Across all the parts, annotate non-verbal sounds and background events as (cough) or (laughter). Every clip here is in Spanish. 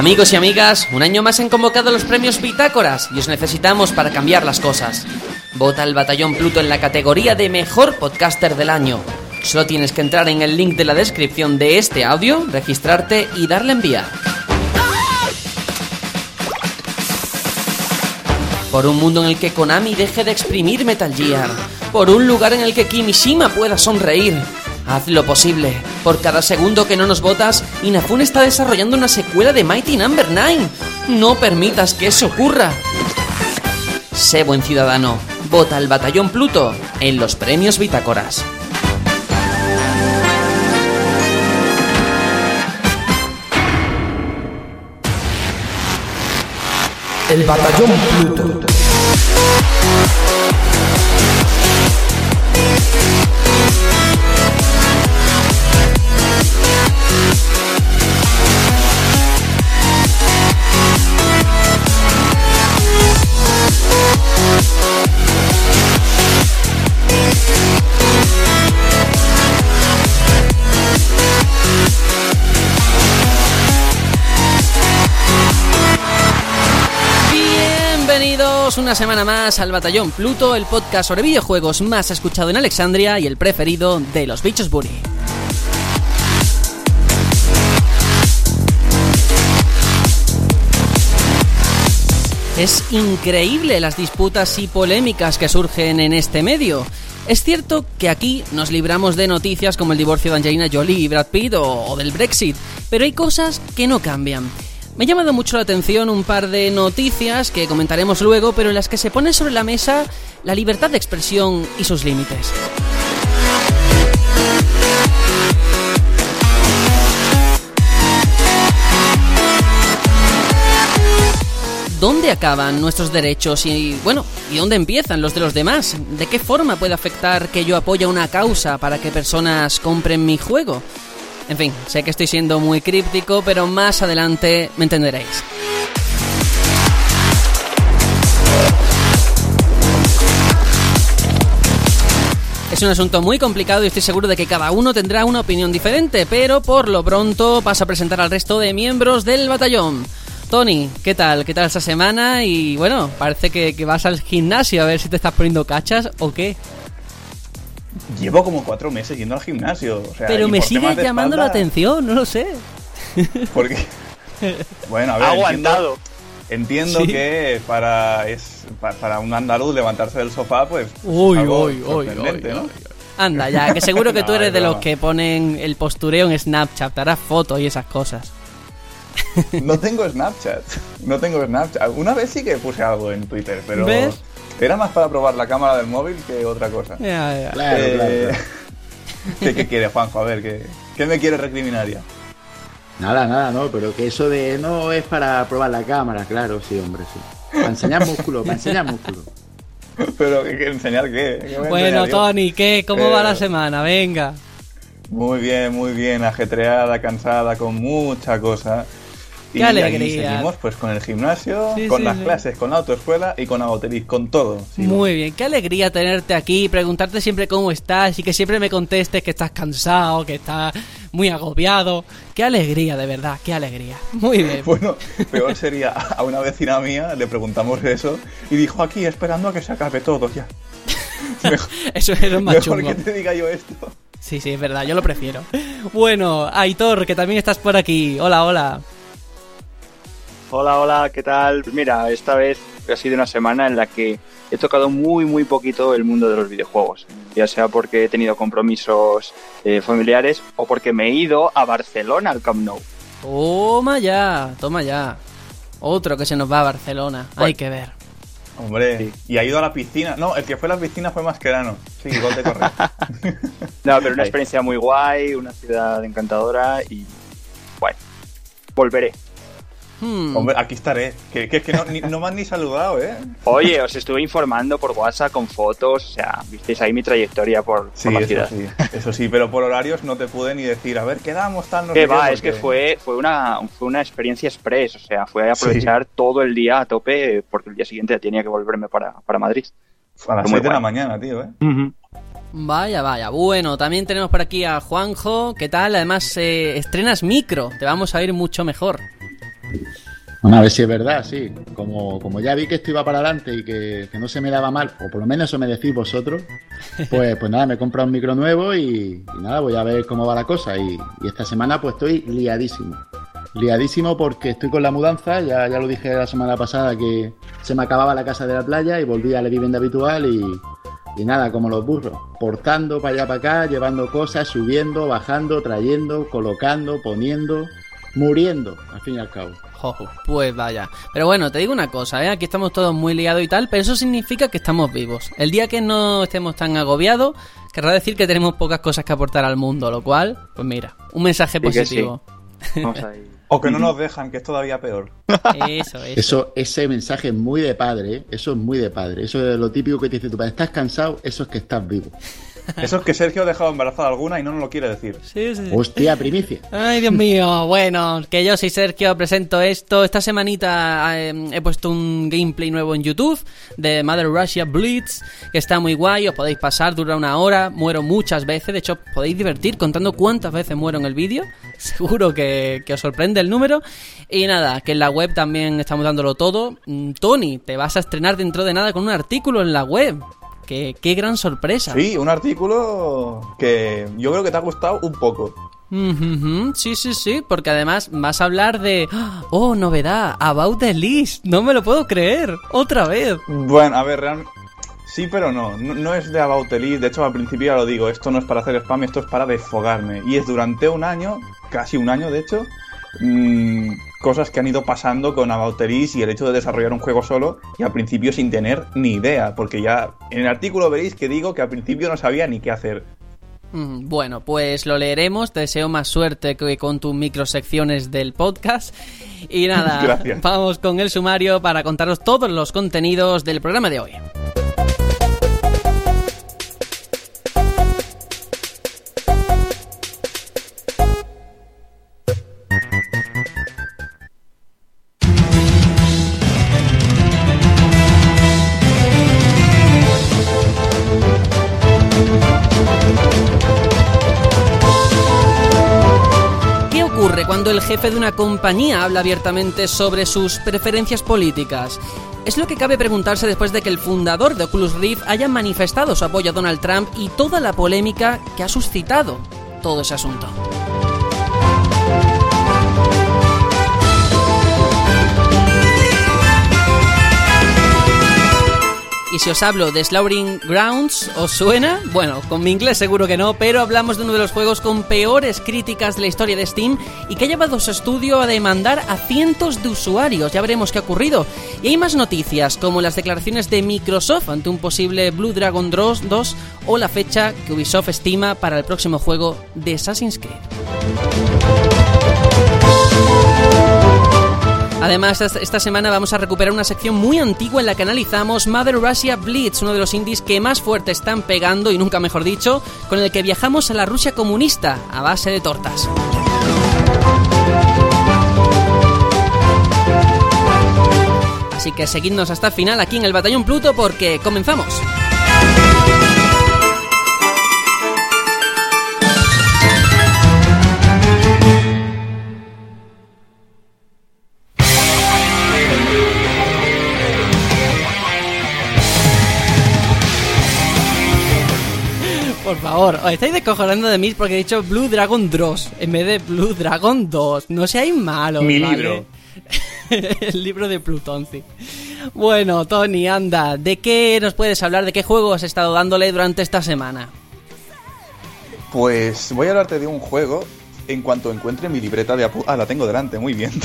Amigos y amigas, un año más han convocado los premios Bitácoras y os necesitamos para cambiar las cosas. Vota al Batallón Pluto en la categoría de Mejor Podcaster del Año. Solo tienes que entrar en el link de la descripción de este audio, registrarte y darle a enviar. Por un mundo en el que Konami deje de exprimir Metal Gear. Por un lugar en el que Kimishima pueda sonreír. Haz lo posible. Por cada segundo que no nos votas, Inafune está desarrollando una secuela de Mighty Number 9. No permitas que eso ocurra. Sé buen ciudadano. Vota al Batallón Pluto en los premios Bitácoras. El Batallón Pluto. Una semana más al Batallón Pluto, el podcast sobre videojuegos más escuchado en Alexandria y el preferido de los bichos Bully. Es increíble las disputas y polémicas que surgen en este medio. Es cierto que aquí nos libramos de noticias como el divorcio de Angelina Jolie y Brad Pitt o del Brexit, pero hay cosas que no cambian. Me ha llamado mucho la atención un par de noticias que comentaremos luego, pero en las que se pone sobre la mesa la libertad de expresión y sus límites. ¿Dónde acaban nuestros derechos y, bueno, y dónde empiezan los de los demás? ¿De qué forma puede afectar que yo apoye una causa para que personas compren mi juego? En fin, sé que estoy siendo muy críptico, pero más adelante me entenderéis. Es un asunto muy complicado y estoy seguro de que cada uno tendrá una opinión diferente, pero por lo pronto paso a presentar al resto de miembros del batallón. Tony, ¿qué tal? ¿Qué tal esta semana? Y bueno, parece que, que vas al gimnasio a ver si te estás poniendo cachas o qué. Llevo como cuatro meses yendo al gimnasio. O sea, Pero me sigue llamando la atención, no lo sé. Porque. Bueno, a ver. Aguantado. Entiendo, entiendo Sí. que para, es, pa- para un andaluz levantarse del sofá, pues. es Uy, algo uy, uy, uy, ¿no? uy. Anda, ya, que seguro que tú (laughs) eres es de los que ponen el postureo en Snapchat, te harás fotos y esas cosas. No tengo Snapchat. No tengo Snapchat. Una vez sí que puse algo en Twitter, pero. ¿Ves? Era más para probar la cámara del móvil que otra cosa. Ya, ya. Claro, Eh, claro, claro. (laughs) ¿Qué, qué quiere, Juanjo? A ver, ¿qué, qué me quiere recriminar ya? Nada, nada, no, pero que eso de no es para probar la cámara, claro, sí, hombre, sí. Para enseñar músculo, para enseñar músculo. (laughs) ¿Pero qué, qué enseñar qué? ¿Qué Bueno, enseñar? Tony, ¿qué? ¿Cómo va Eh, la semana? Venga. Muy bien, muy bien, ajetreada, cansada, con mucha cosa. Y ahí seguimos pues con el gimnasio, Sí, con sí, las sí. clases, con la autoescuela y con Agoteriz, con todo. Muy bien, qué alegría tenerte aquí, preguntarte siempre cómo estás y que siempre me contestes que estás cansado, que estás muy agobiado. Qué alegría, de verdad, qué alegría. Muy bien. Bueno, peor sería a una vecina mía, le preguntamos eso y dijo aquí esperando a que se acabe todo ya. (laughs) Mejor, Eso es lo más mejor chungo. que te diga yo esto. Sí, sí, es verdad, yo lo prefiero. Bueno, Aitor, que también estás por aquí. Hola, hola. Hola, hola, ¿qué tal? Mira, esta vez ha sido una semana en la que he tocado muy, muy poquito el mundo de los videojuegos. Ya sea porque he tenido compromisos eh, familiares o porque me he ido a Barcelona al Camp Nou. Toma ya, toma ya. Otro que se nos va a Barcelona. Hay Bueno. que ver. Hombre, Sí. y ha ido a la piscina. No, el que fue a la piscina fue Mascherano. Sí, gol de correr. (laughs) No, pero una experiencia muy guay, una ciudad encantadora y bueno, volveré. Hmm. Hombre, aquí estaré. Que, que es que no, ni- no me han ni saludado, ¿eh? Oye, os estuve informando por WhatsApp con fotos, o sea, visteis ahí mi trayectoria por, Sí, por la eso ciudad. sí, eso sí, pero por horarios no te pude ni decir, a ver, quedamos tal, no Que va, es que fue, fue, una, fue una experiencia express, o sea, fue aprovechar todo el día a tope porque el día siguiente tenía que volverme para, para Madrid. A las Muy 7 de la mañana, tío, ¿eh? Vaya, vaya. Bueno, también tenemos por aquí a Juanjo. ¿Qué tal? Además, eh, estrenas micro. Te vamos a oír mucho mejor. Bueno, a ver si es verdad, sí. Como, como ya vi que esto iba para adelante y que, que no se me daba mal, o por lo menos eso me decís vosotros, (laughs) pues, pues nada, me he comprado un micro nuevo y, y nada, voy a ver cómo va la cosa. Y, y esta semana pues estoy liadísimo. Liadísimo porque estoy con la mudanza, ya, ya lo dije la semana pasada que se me acababa la casa de la playa y volví a la vivienda habitual y, y nada, como los burros, portando para allá para acá, llevando cosas, subiendo, bajando, trayendo, colocando, poniendo, muriendo, al fin y al cabo. Jojo, pues vaya. Pero bueno, te digo una cosa, ¿eh? aquí estamos todos muy liados y tal, pero eso significa que estamos vivos. El día que no estemos tan agobiados, querrá decir que tenemos pocas cosas que aportar al mundo, lo cual, pues mira, un mensaje positivo. Vamos. (laughs) O que no nos dejan, que es todavía peor. Eso, eso. Eso, ese mensaje es muy de padre, ¿eh? eso es muy de padre. Eso es lo típico que te dice tu padre. ¿Estás cansado? Eso es que estás vivo. (laughs) Eso es que Sergio ha dejado embarazada alguna y no nos lo quiere decir. Sí, sí, sí. Hostia, primicia. Ay, Dios mío. Bueno, que yo soy Sergio, presento esto. Esta semanita eh, he puesto un gameplay nuevo en YouTube de Mother Russia Blitz, que está muy guay. Os podéis pasar, dura una hora. Muero muchas veces. De hecho, podéis divertir contando cuántas veces muero en el vídeo. (laughs) Seguro que, que os sorprende el número. Y nada, que en la web también estamos dándolo todo. Mm, Tony, te vas a estrenar dentro de nada con un artículo en la web. Qué, qué gran sorpresa. Sí, un artículo que yo creo que te ha gustado un poco. Sí, sí, sí, porque además vas a hablar de... Oh, novedad, About the List. No me lo puedo creer. Otra vez. Bueno, a ver, realmente... Sí, pero no. no. no es de About Elite. De hecho, al principio ya lo digo. Esto no es para hacer spam, esto es para desfogarme. Y es durante un año, casi un año de hecho, mm, cosas que han ido pasando con About Elite y el hecho de desarrollar un juego solo y al principio sin tener ni idea. Porque ya en el artículo veréis que digo que al principio no sabía ni qué hacer. Mm, Bueno, pues lo leeremos. Te deseo más suerte que con tus microsecciones del podcast. Y nada, (laughs) Gracias. vamos con el sumario para contaros todos los contenidos del programa de hoy. Cuando el jefe de una compañía habla abiertamente sobre sus preferencias políticas? Es lo que cabe preguntarse después de que el fundador de Oculus Rift haya manifestado su apoyo a Donald Trump y toda la polémica que ha suscitado todo ese asunto. Y si os hablo de Slaughtering Grounds, ¿os suena? Bueno, con mi inglés seguro que no, pero hablamos de uno de los juegos con peores críticas de la historia de Steam y que ha llevado a su estudio a demandar a cientos de usuarios. Ya veremos qué ha ocurrido. Y hay más noticias, como las declaraciones de Microsoft ante un posible Blue Dragon 2 2 o la fecha que Ubisoft estima para el próximo juego de Assassin's Creed. Además, esta- semana vamos a recuperar una sección muy antigua en la que analizamos Mother Russia Blitz, uno de los indies que más fuerte están pegando, y nunca mejor dicho, con el que viajamos a la Rusia comunista, a base de tortas. Así que seguidnos hasta el final aquí en el Batallón Pluto porque comenzamos. Favor, os estáis descojonando de mí porque he dicho Blue Dragon 2 en vez de Blue Dragon 2. No seáis malos. Mi ¿vale? libro. (laughs) El libro de Plutón, sí. Bueno, Tony, anda, ¿de qué nos puedes hablar? ¿De qué juego has estado dándole durante esta semana? Pues voy a hablarte de un juego en cuanto encuentre mi libreta de apu... Ah, la tengo delante, muy bien. (laughs)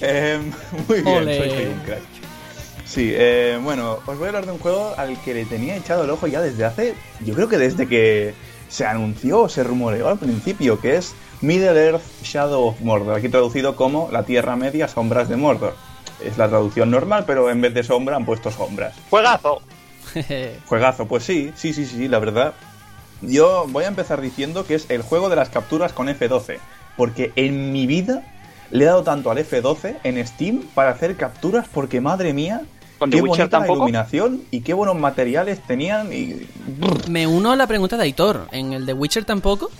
Em, muy bien, soy un crack. Sí, eh, bueno, os voy a hablar de un juego al que le tenía echado el ojo ya desde hace... Yo creo que desde que se anunció o se rumoreó al principio, que es Middle Earth Shadow of Mordor, aquí traducido como La Tierra Media Sombras de Mordor. Es la traducción normal, pero en vez de sombra han puesto sombras. ¡Juegazo! (laughs) Juegazo, pues sí, sí, sí, sí, la verdad. Yo voy a empezar diciendo que es el juego de las capturas con F12. Porque en mi vida le he dado tanto al F12 en Steam para hacer capturas porque madre mía, ¿Con qué The Witcher bonita la tampoco? iluminación y qué buenos materiales tenían y... Me uno a la pregunta de Aitor. ¿En el de Witcher tampoco?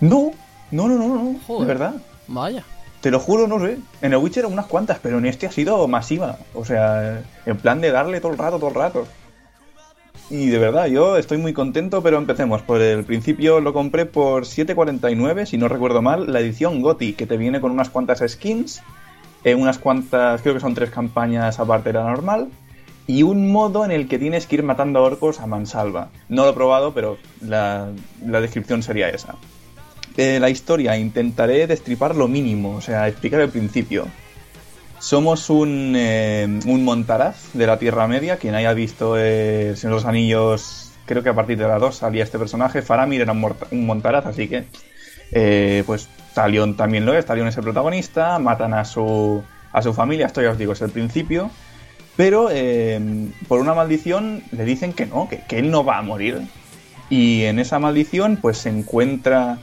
No, no, no, no, no, Joder. de verdad. Vaya. Te lo juro, no sé. En el Witcher unas cuantas, pero en este ha sido masiva. O sea, en plan de darle todo el rato, todo el rato. Y de verdad, yo estoy muy contento, pero empecemos. Por el principio lo compré por 7.49, si no recuerdo mal, la edición GOTI, que te viene con unas cuantas skins, eh, unas cuantas, creo que son tres campañas aparte de la normal, y un modo en el que tienes que ir matando orcos a mansalva. No lo he probado, pero la, la descripción sería esa. La historia intentaré destripar lo mínimo, o sea, explicar el principio. Somos un, eh, un montaraz de la Tierra Media. Quien haya visto eh, Señor los Anillos, creo que a partir de la 2 salía este personaje. Faramir era un, un montaraz, así que, eh, pues Talion también lo es. Talion es el protagonista. Matan a su, a su familia. Esto ya os digo, es el principio. Pero eh, por una maldición le dicen que no, que, que él no va a morir. Y en esa maldición, pues se encuentra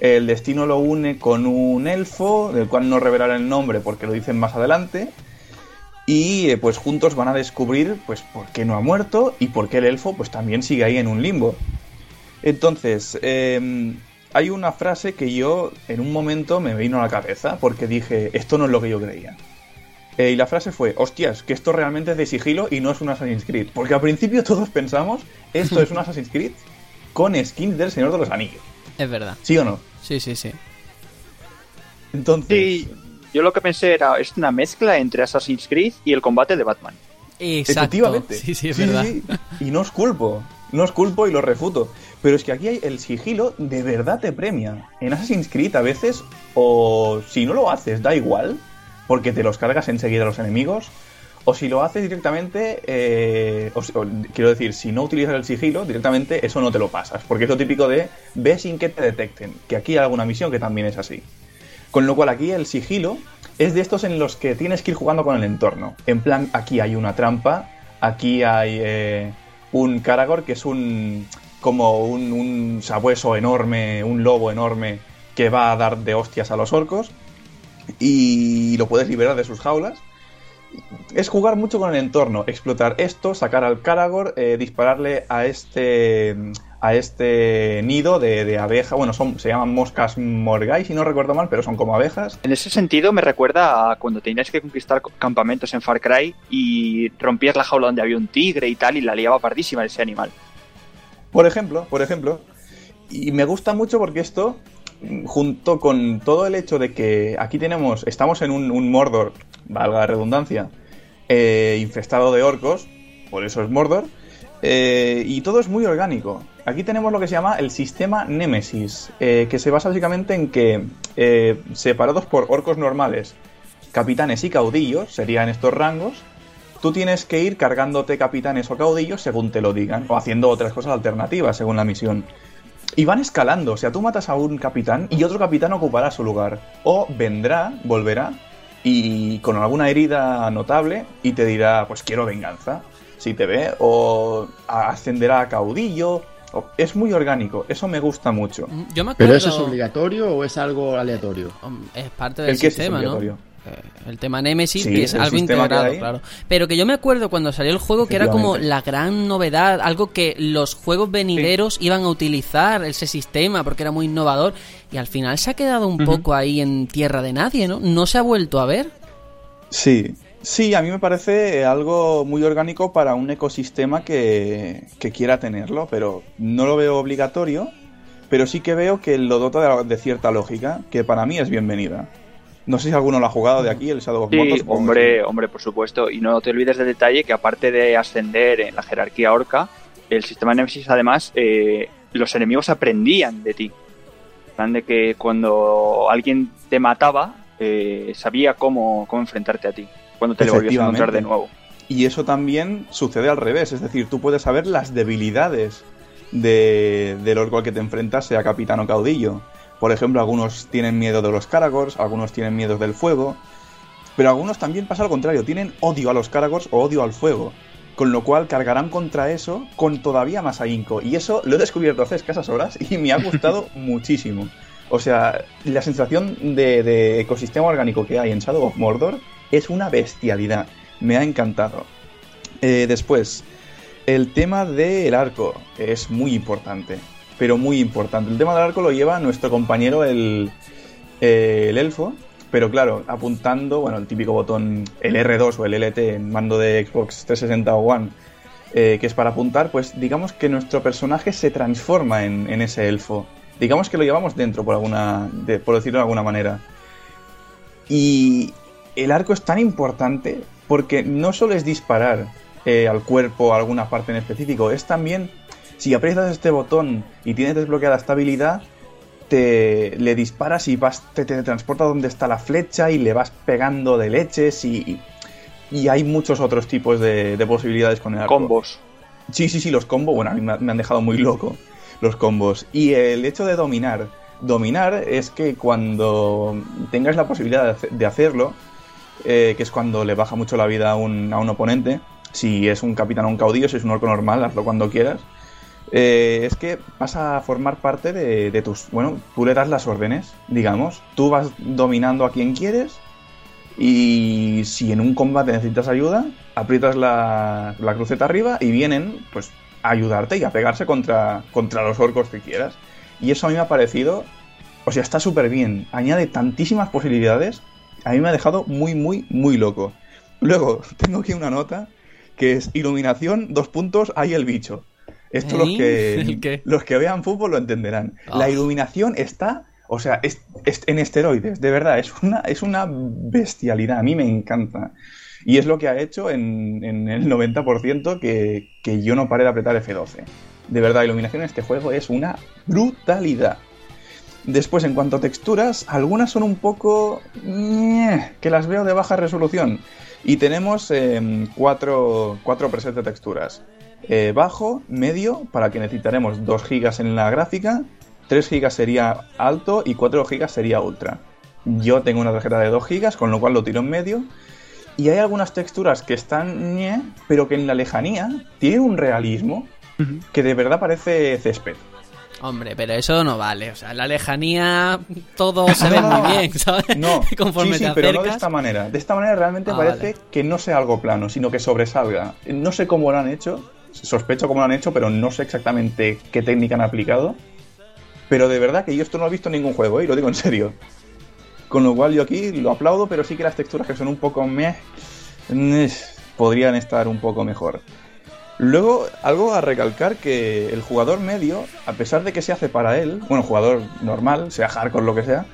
el destino lo une con un elfo, del cual no revelaré el nombre porque lo dicen más adelante. Y eh, pues juntos van a descubrir pues por qué no ha muerto y por qué el elfo pues también sigue ahí en un limbo. Entonces, eh, hay una frase que yo en un momento me vino a la cabeza porque dije, esto no es lo que yo creía. Eh, y la frase fue, hostias, que esto realmente es de sigilo y no es un Assassin's Creed. Porque al principio todos pensamos, esto es un Assassin's Creed con skins del Señor de los Anillos. Es verdad. ¿Sí o no? Sí, sí, sí. Entonces... Sí, yo lo que pensé era, es una mezcla entre Assassin's Creed y el combate de Batman. Exacto. Efectivamente. Sí, sí, es Sí, verdad. sí. Y no os culpo. No os culpo y lo refuto. Pero es que aquí hay el sigilo de verdad te premia. En Assassin's Creed a veces, o si no lo haces, da igual, porque te los cargas enseguida a los enemigos. O si lo haces directamente, eh, quiero decir, si no utilizas el sigilo, directamente eso no te lo pasas. Porque es lo típico de ve sin que te detecten. Que aquí hay alguna misión que también es así. Con lo cual aquí el sigilo es de estos en los que tienes que ir jugando con el entorno. En plan, aquí hay una trampa, aquí hay eh, un Karagor que es un como un, un sabueso enorme, un lobo enorme que va a dar de hostias a los orcos y lo puedes liberar de sus jaulas. Es jugar mucho con el entorno, explotar esto, sacar al Karagor, eh, dispararle a este a este nido de, de abeja. Bueno, son, se llaman moscas morgai, si no recuerdo mal, pero son como abejas. En ese sentido me recuerda a cuando tenías que conquistar campamentos en Far Cry y rompías la jaula donde había un tigre y tal y la liaba pardísima ese animal. Por ejemplo, por ejemplo. Y me gusta mucho porque esto, junto con todo el hecho de que aquí tenemos, estamos en un, Mordor, valga la redundancia, eh, infestado de orcos, por eso es Mordor, eh, y todo es muy orgánico. Aquí tenemos lo que se llama el sistema Nemesis, eh, que se basa básicamente en que, separados por orcos normales, capitanes y caudillos, serían estos rangos, tú tienes que ir cargándote capitanes o caudillos según te lo digan, o haciendo otras cosas alternativas según la misión. Y van escalando, o sea, tú matas a un capitán y otro capitán ocupará su lugar. O vendrá, volverá, y con alguna herida notable, y te dirá, pues quiero venganza, si te ve, o ascenderá a caudillo. Es muy orgánico, eso me gusta mucho. Yo me acuerdo... ¿Pero eso es obligatorio o es algo aleatorio? Es parte del ¿El qué es sistema, ¿no? El tema Nemesis, Sí, que es algo integrado, claro. Pero que yo me acuerdo cuando salió el juego que era como la gran novedad, algo que los juegos venideros iban a utilizar, ese sistema, porque era muy innovador. Y al final se ha quedado un poco ahí en tierra de nadie, ¿no? No se ha vuelto a ver. Sí, sí, a mí me parece algo muy orgánico para un ecosistema que, que quiera tenerlo, pero no lo veo obligatorio, pero sí que veo que lo dota de, de cierta lógica, que para mí es bienvenida. No sé si alguno lo ha jugado de aquí, el Shadow of Sí, supongo que hombre, hombre, por supuesto. Y no te olvides del detalle que aparte de ascender en la jerarquía orca, el sistema Nemesis además, eh, los enemigos aprendían de ti. Plan de que cuando alguien te mataba, eh, sabía cómo, cómo enfrentarte a ti. Cuando te lo volvías a encontrar de nuevo. Y eso también sucede al revés, es decir, tú puedes saber las debilidades de, del orco al que te enfrentas, sea capitán o caudillo. Por ejemplo, algunos tienen miedo de los Karagors, algunos tienen miedo del fuego, pero algunos también pasa lo contrario, tienen odio a los Karagors o odio al fuego. Con lo cual cargarán contra eso con todavía más ahínco. Y eso lo he descubierto hace escasas horas y me ha gustado (laughs) muchísimo. O sea, la sensación de, de ecosistema orgánico que hay en Shadow of Mordor es una bestialidad. Me ha encantado. Eh, después, el tema del arco es muy importante. Pero muy importante. El tema del arco lo lleva nuestro compañero el, eh, el elfo. Pero claro, apuntando, bueno, el típico botón, el R2 o el LT en mando de Xbox 360 o One, eh, que es para apuntar, pues digamos que nuestro personaje se transforma en, en ese elfo. Digamos que lo llevamos dentro, por, alguna, por decirlo de alguna manera. Y el arco es tan importante porque no solo es disparar eh, al cuerpo a alguna parte en específico, es también, si aprietas este botón y tienes desbloqueada esta habilidad, te le disparas y vas, te transporta donde está la flecha y le vas pegando de leches y, y hay muchos otros tipos de, de posibilidades con el arco. Combos. Sí, sí, sí, los combos, bueno, a mí me, han dejado muy loco los combos. Y el hecho de dominar. Dominar es que cuando tengas la posibilidad de hacerlo, eh, que es cuando le baja mucho la vida a un, a un oponente, si es un capitán o un caudillo, si es un orco normal, hazlo cuando quieras, eh, es que vas a formar parte de, tus... Bueno, tú le das las órdenes, digamos, tú vas dominando a quien quieres y si en un combate necesitas ayuda, aprietas la, la cruceta arriba y vienen, pues, a ayudarte y a pegarse contra, contra los orcos que quieras. Y eso a mí me ha parecido, o sea, está súper bien. Añade tantísimas posibilidades. A mí me ha dejado muy, muy, muy loco. Luego, (laughs) tengo aquí una nota que es iluminación, dos puntos, hay el bicho. Esto los ¿Eh? que, (laughs) ¿El qué? los que vean fútbol lo entenderán. Ah. La iluminación está, o sea, es, es en esteroides, de verdad, es una, es una bestialidad, a mí me encanta. Y es lo que ha hecho en, en el 90% que, que yo no paré de apretar F12. De verdad, la iluminación en este juego es una brutalidad. Después, en cuanto a texturas, algunas son un poco... que las veo de baja resolución. Y tenemos eh, cuatro, cuatro presets de texturas. Eh, bajo, medio, para que necesitaremos 2 GB en la gráfica, 3 GB sería alto y 4 GB sería ultra. Yo tengo una tarjeta de 2 GB, con lo cual lo tiro en medio. Y hay algunas texturas que están ñe, pero que en la lejanía tienen un realismo que de verdad parece césped. Hombre, pero eso no vale. O sea, en la lejanía todo (laughs) se ve muy bien, ¿sabes? No, (laughs) Conforme sí, sí, te pero no de esta manera. De esta manera realmente Ah, parece vale. que no sea algo plano, sino que sobresalga. No sé cómo lo han hecho, sospecho cómo lo han hecho, pero no sé exactamente qué técnica han aplicado. Pero de verdad que yo esto no lo he visto en ningún juego, ¿eh? y lo digo en serio. Con lo cual yo aquí lo aplaudo, pero sí que las texturas que son un poco meh, podrían estar un poco mejor. Luego, algo a recalcar que el jugador medio, a pesar de que se hace para él, bueno, jugador normal, sea hardcore, lo que sea,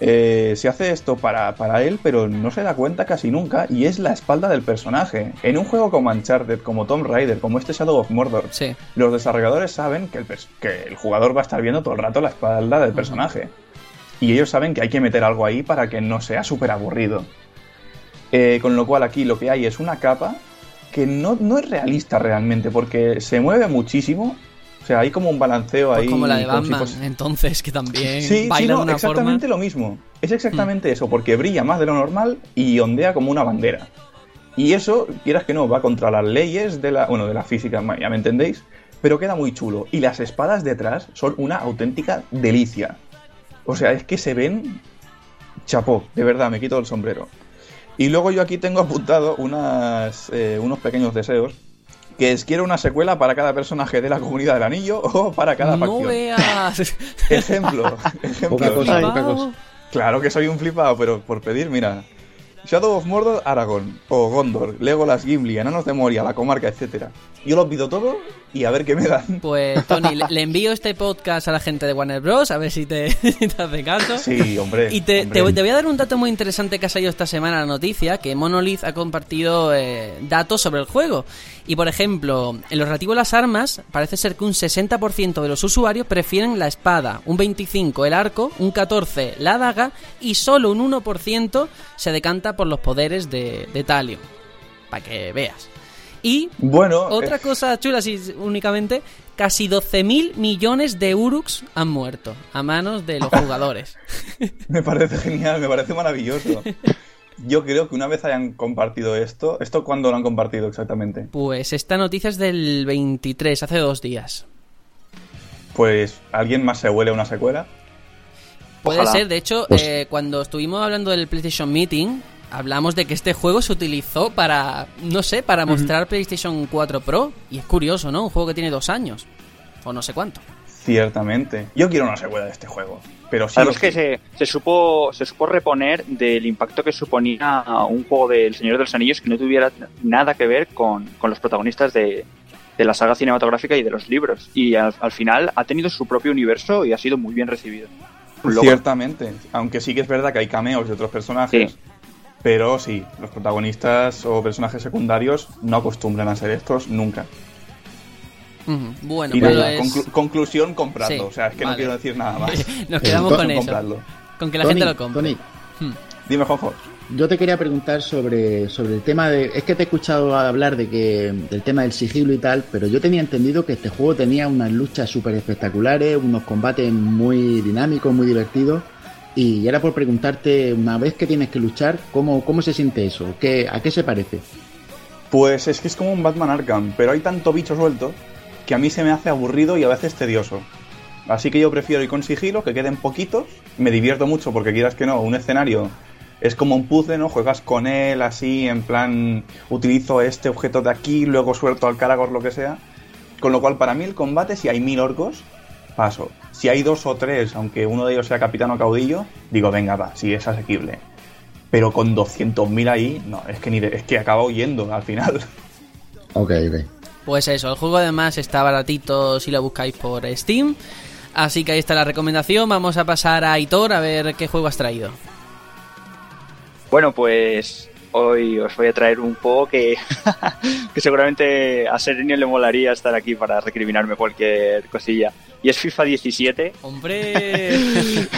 eh, se hace esto para, para él, pero no se da cuenta casi nunca, y es la espalda del personaje. En un juego como Uncharted, como Tomb Raider, como este Shadow of Mordor, Sí. los desarrolladores saben que el, que el jugador va a estar viendo todo el rato la espalda del personaje. Y ellos saben que hay que meter algo ahí para que no sea súper aburrido. Eh, con lo cual aquí lo que hay es una capa que no, no es realista realmente, porque se mueve muchísimo. O sea, hay como un balanceo Pues ahí. como la de si Batman, fuese- entonces, que también Sí, sí, baila no, de una exactamente forma. lo mismo. Es exactamente eso, porque brilla más de lo normal y ondea como una bandera. Y eso, quieras que no, va contra las leyes de la, bueno, de la física, ya me entendéis, pero queda muy chulo. Y las espadas detrás son una auténtica delicia. O sea, es que se ven chapó, de verdad, me quito el sombrero. Y luego yo aquí tengo apuntado unas, eh, unos pequeños deseos, que es quiero una secuela para cada personaje de la comunidad del anillo (laughs) o para cada No facción. veas. Ejemplo, ejemplo. Poca cosa, Flipao. poca cosa. Claro que soy un flipado, pero por pedir, mira. Shadow of Mordor, Aragorn, o Gondor, Legolas, Gimli, Enanos de Moria, la comarca, etcétera. Yo lo pido todo y a ver qué me dan. Pues, (laughs) Tony, le, le envío este podcast a la gente de Warner Bros. a ver si te, (laughs) si te hace caso. Sí, hombre. Y te, hombre. te voy- te voy a dar un dato muy interesante que ha salido esta semana en la noticia, que Monolith ha compartido eh, datos sobre el juego. Y por ejemplo, en lo relativo a las armas, parece ser que un 60% de los usuarios prefieren la espada, un 25% el arco, un 14% la daga y solo un 1% se decanta por los poderes de, de Talion. Para que veas. Y Bueno, otra eh, cosa chula, sí, únicamente, casi 12.000 millones de Uruks han muerto a manos de los (laughs) jugadores. me parece genial, me parece maravilloso. Yo creo que una vez hayan compartido esto, ¿esto cuándo lo han compartido exactamente? Pues esta noticia es del 23, hace dos días. Pues alguien más se huele a una secuela. Puede Ojalá. ser, de hecho, Pues- eh, cuando estuvimos hablando del PlayStation Meeting, hablamos de que este juego se utilizó para, no sé, para mostrar PlayStation 4 Pro. Y es curioso, ¿no? Un juego que tiene dos años. O no sé cuánto. Ciertamente. Yo quiero una secuela de este juego. Pero sí. Sabes que se, se, supo, se supo reponer del impacto que suponía un juego del Señor de los Anillos que no tuviera nada que ver con, con los protagonistas de, de, la saga cinematográfica y de los libros. Y al, al, final ha tenido su propio universo y ha sido muy bien recibido. Ciertamente. Aunque sí que es verdad que hay cameos de otros personajes. Sí. Pero sí, los protagonistas o personajes secundarios no acostumbran a ser estos nunca. Uh, bueno, y pues nada, es... conclu conclusión, comprarlo. Sí, o sea, es que vale. no quiero decir nada más. (laughs) Nos quedamos Eh, con eso. comprarlo. Con que la Tony, gente lo compre. Tony, Hmm. Dime, Jojo. yo te quería preguntar sobre, sobre el tema de. Es que te he escuchado hablar de que del tema del sigilo y tal, pero yo tenía entendido que este juego tenía unas luchas súper espectaculares, unos combates muy dinámicos, muy divertidos. Y era por preguntarte, una vez que tienes que luchar, ¿cómo, cómo se siente eso? ¿Qué, ¿A qué se parece? Pues es que es como un Batman Arkham, pero hay tanto bicho suelto que a mí se me hace aburrido y a veces tedioso. Así que yo prefiero ir con sigilo, que queden poquitos. Me divierto mucho porque quieras que no, un escenario es como un puzzle, ¿no? Juegas con él así, en plan, utilizo este objeto de aquí, luego suelto al Caragor, lo que sea. Con lo cual, para mí el combate, si hay mil orcos, paso. Si hay dos o tres, aunque uno de ellos sea capitán o caudillo, digo, venga, va, si es asequible. Pero con 200.000 ahí, no, es que ni de- es que acaba huyendo al final. (laughs) Ok, ok. Pues eso, el juego además está baratito si lo buscáis por Steam. Así que ahí está la recomendación. Vamos a pasar a Aitor a ver qué juego has traído. Bueno, pues hoy os voy a traer un juego que, (laughs) que seguramente a Serenio le molaría estar aquí para recriminarme cualquier cosilla. Y es FIFA 17. ¡Hombre! (laughs)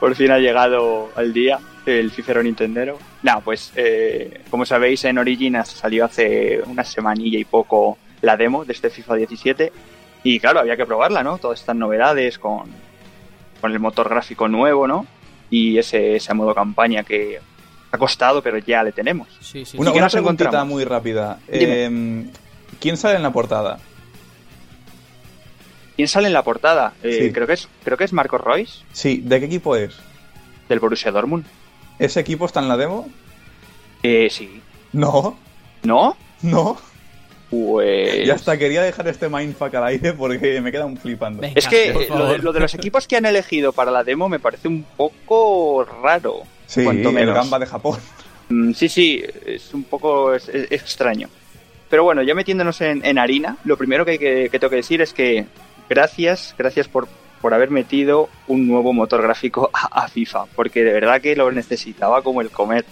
Por fin ha llegado al día el Fifero Nintendero. Nah, pues eh, como sabéis en Origin salió hace una semanilla y poco la demo de este FIFA 17 y claro, había que probarla, ¿no? Todas estas novedades con, con el motor gráfico nuevo, ¿no? Y ese, ese modo campaña que ha costado, pero ya le tenemos. Sí, sí. Una, ¿Y una nos preguntita muy rápida. Eh, ¿Quién sale en la portada? ¿Quién sale en la portada? Eh, Sí. creo, que es, creo que es Marcos Royce Sí, ¿de qué equipo es? del Borussia Dortmund. ¿Ese equipo está en la demo? Eh, sí. No, ¿No? no. Pues... Ya hasta quería dejar este mindfuck al aire porque me queda un flipando. Venga. Es que eh, lo favor. de, lo de los equipos que han elegido para la demo me parece un poco raro. Sí, cuanto el menos. gamba de Japón. Mm, sí, sí, es un poco es- es- extraño. Pero bueno, ya metiéndonos en, en harina, lo primero que, que- que tengo que decir es que gracias, gracias por, por haber metido un nuevo motor gráfico a, a FIFA, porque de verdad que lo necesitaba como el comer.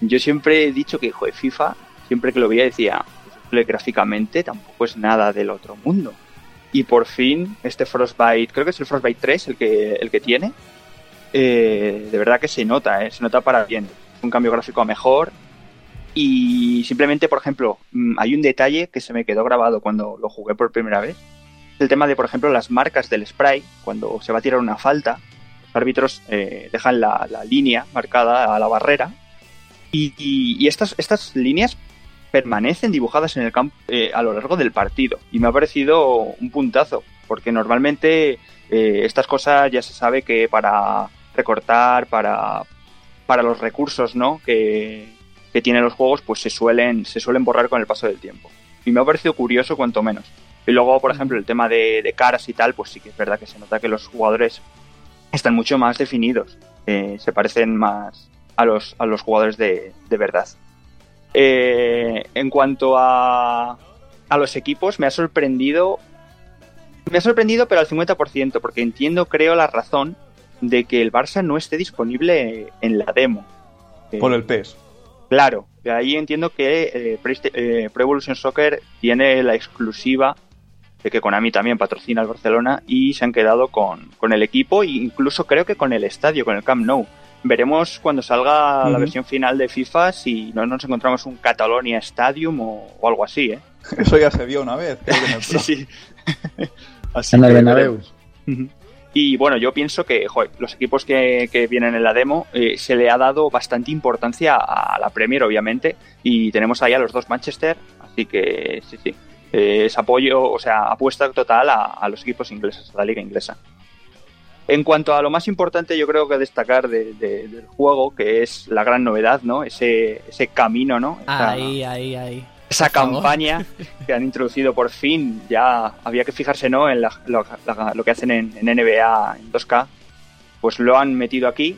Yo siempre he dicho que, joder, FIFA, siempre que lo veía decía, pues, gráficamente tampoco es nada del otro mundo. Y por fin, este Frostbite, creo que es el Frostbite 3 el que, el que tiene, eh, de verdad que se nota, eh, se nota para bien. Un cambio gráfico a mejor. Y simplemente, por ejemplo, mm, hay un detalle que se me quedó grabado cuando lo jugué por primera vez. El tema de, por ejemplo, las marcas del spray, cuando se va a tirar una falta, los árbitros eh, dejan la, la línea marcada a la barrera. Y, y- y estas, estas líneas permanecen dibujadas en el campo eh, a lo largo del partido. Y me ha parecido un puntazo, porque normalmente eh, estas cosas ya se sabe que para recortar, para, para los recursos ¿no? que, que tienen los juegos, pues se suelen, se suelen borrar con el paso del tiempo. Y me ha parecido curioso cuanto menos. Y luego, por ejemplo, el tema de, de caras y tal, pues sí que es verdad que se nota que los jugadores están mucho más definidos. Eh, se parecen más a los, a los jugadores de, de verdad. Eh, en cuanto a, a los equipos, me ha sorprendido. Me ha sorprendido, pero al 50%, porque entiendo, creo, la razón de que el Barça no esté disponible en la demo. Eh, Por el PES. Claro, de ahí entiendo que eh, Pro, eh, Pro Evolution Soccer tiene la exclusiva de que Konami también patrocina al Barcelona y se han quedado con, con el equipo e incluso creo que con el estadio, con el Camp Nou. Veremos cuando salga la versión final de FIFA si no nos encontramos un Catalonia Stadium o, o algo así, ¿eh? Eso ya se vio una vez. creo que en el (laughs) Sí, sí. (laughs) Así En el. Y bueno, yo pienso que joder, los equipos que, que vienen en la demo eh, se le ha dado bastante importancia a la Premier, obviamente, y tenemos ahí a los dos Manchester, así que sí, sí. Eh, es apoyo, o sea, apuesta total a, a los equipos ingleses, a la liga inglesa. En cuanto a lo más importante, yo creo que destacar de- de- del juego, que es la gran novedad, ¿no? Ese, ese camino, ¿no? Esa- Ahí, ahí, ahí. Esa campaña que han introducido por fin, ya había que fijarse ¿no? en lo, que hacen en, NBA en 2K, pues lo han metido aquí.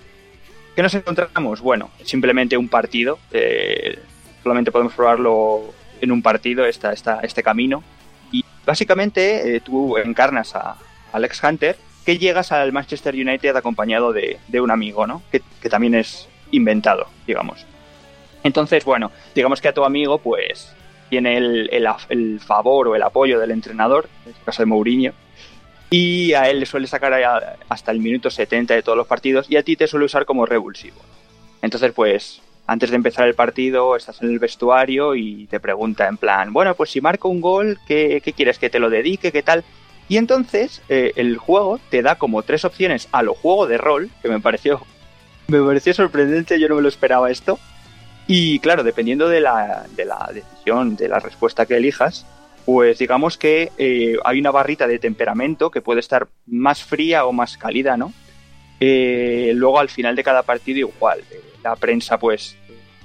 ¿Qué nos encontramos? Bueno, simplemente un partido, eh, solamente podemos probarlo en un partido, esta, esta, este camino. Y básicamente eh, tú encarnas a Alex Hunter, que llegas al Manchester United acompañado de, un amigo, ¿no? Que, que también es inventado, digamos. Entonces, bueno, digamos que a tu amigo, pues, tiene el, favor o el apoyo del entrenador, en este caso de Mourinho, y a él le suele sacar hasta el minuto 70 de todos los partidos y a ti te suele usar como revulsivo. Entonces, pues, antes de empezar el partido, estás en el vestuario y te pregunta en plan, bueno, pues si marco un gol, ¿qué, quieres que te lo dedique? ¿Qué tal? Y entonces eh, el juego te da como tres opciones a lo juego de rol, que me pareció, (laughs) me pareció sorprendente, yo no me lo esperaba esto. Y claro, dependiendo de la, de la decisión, de la respuesta que elijas, pues digamos que eh, hay una barrita de temperamento que puede estar más fría o más cálida, ¿no? Eh, luego al final de cada partido igual, eh, la prensa pues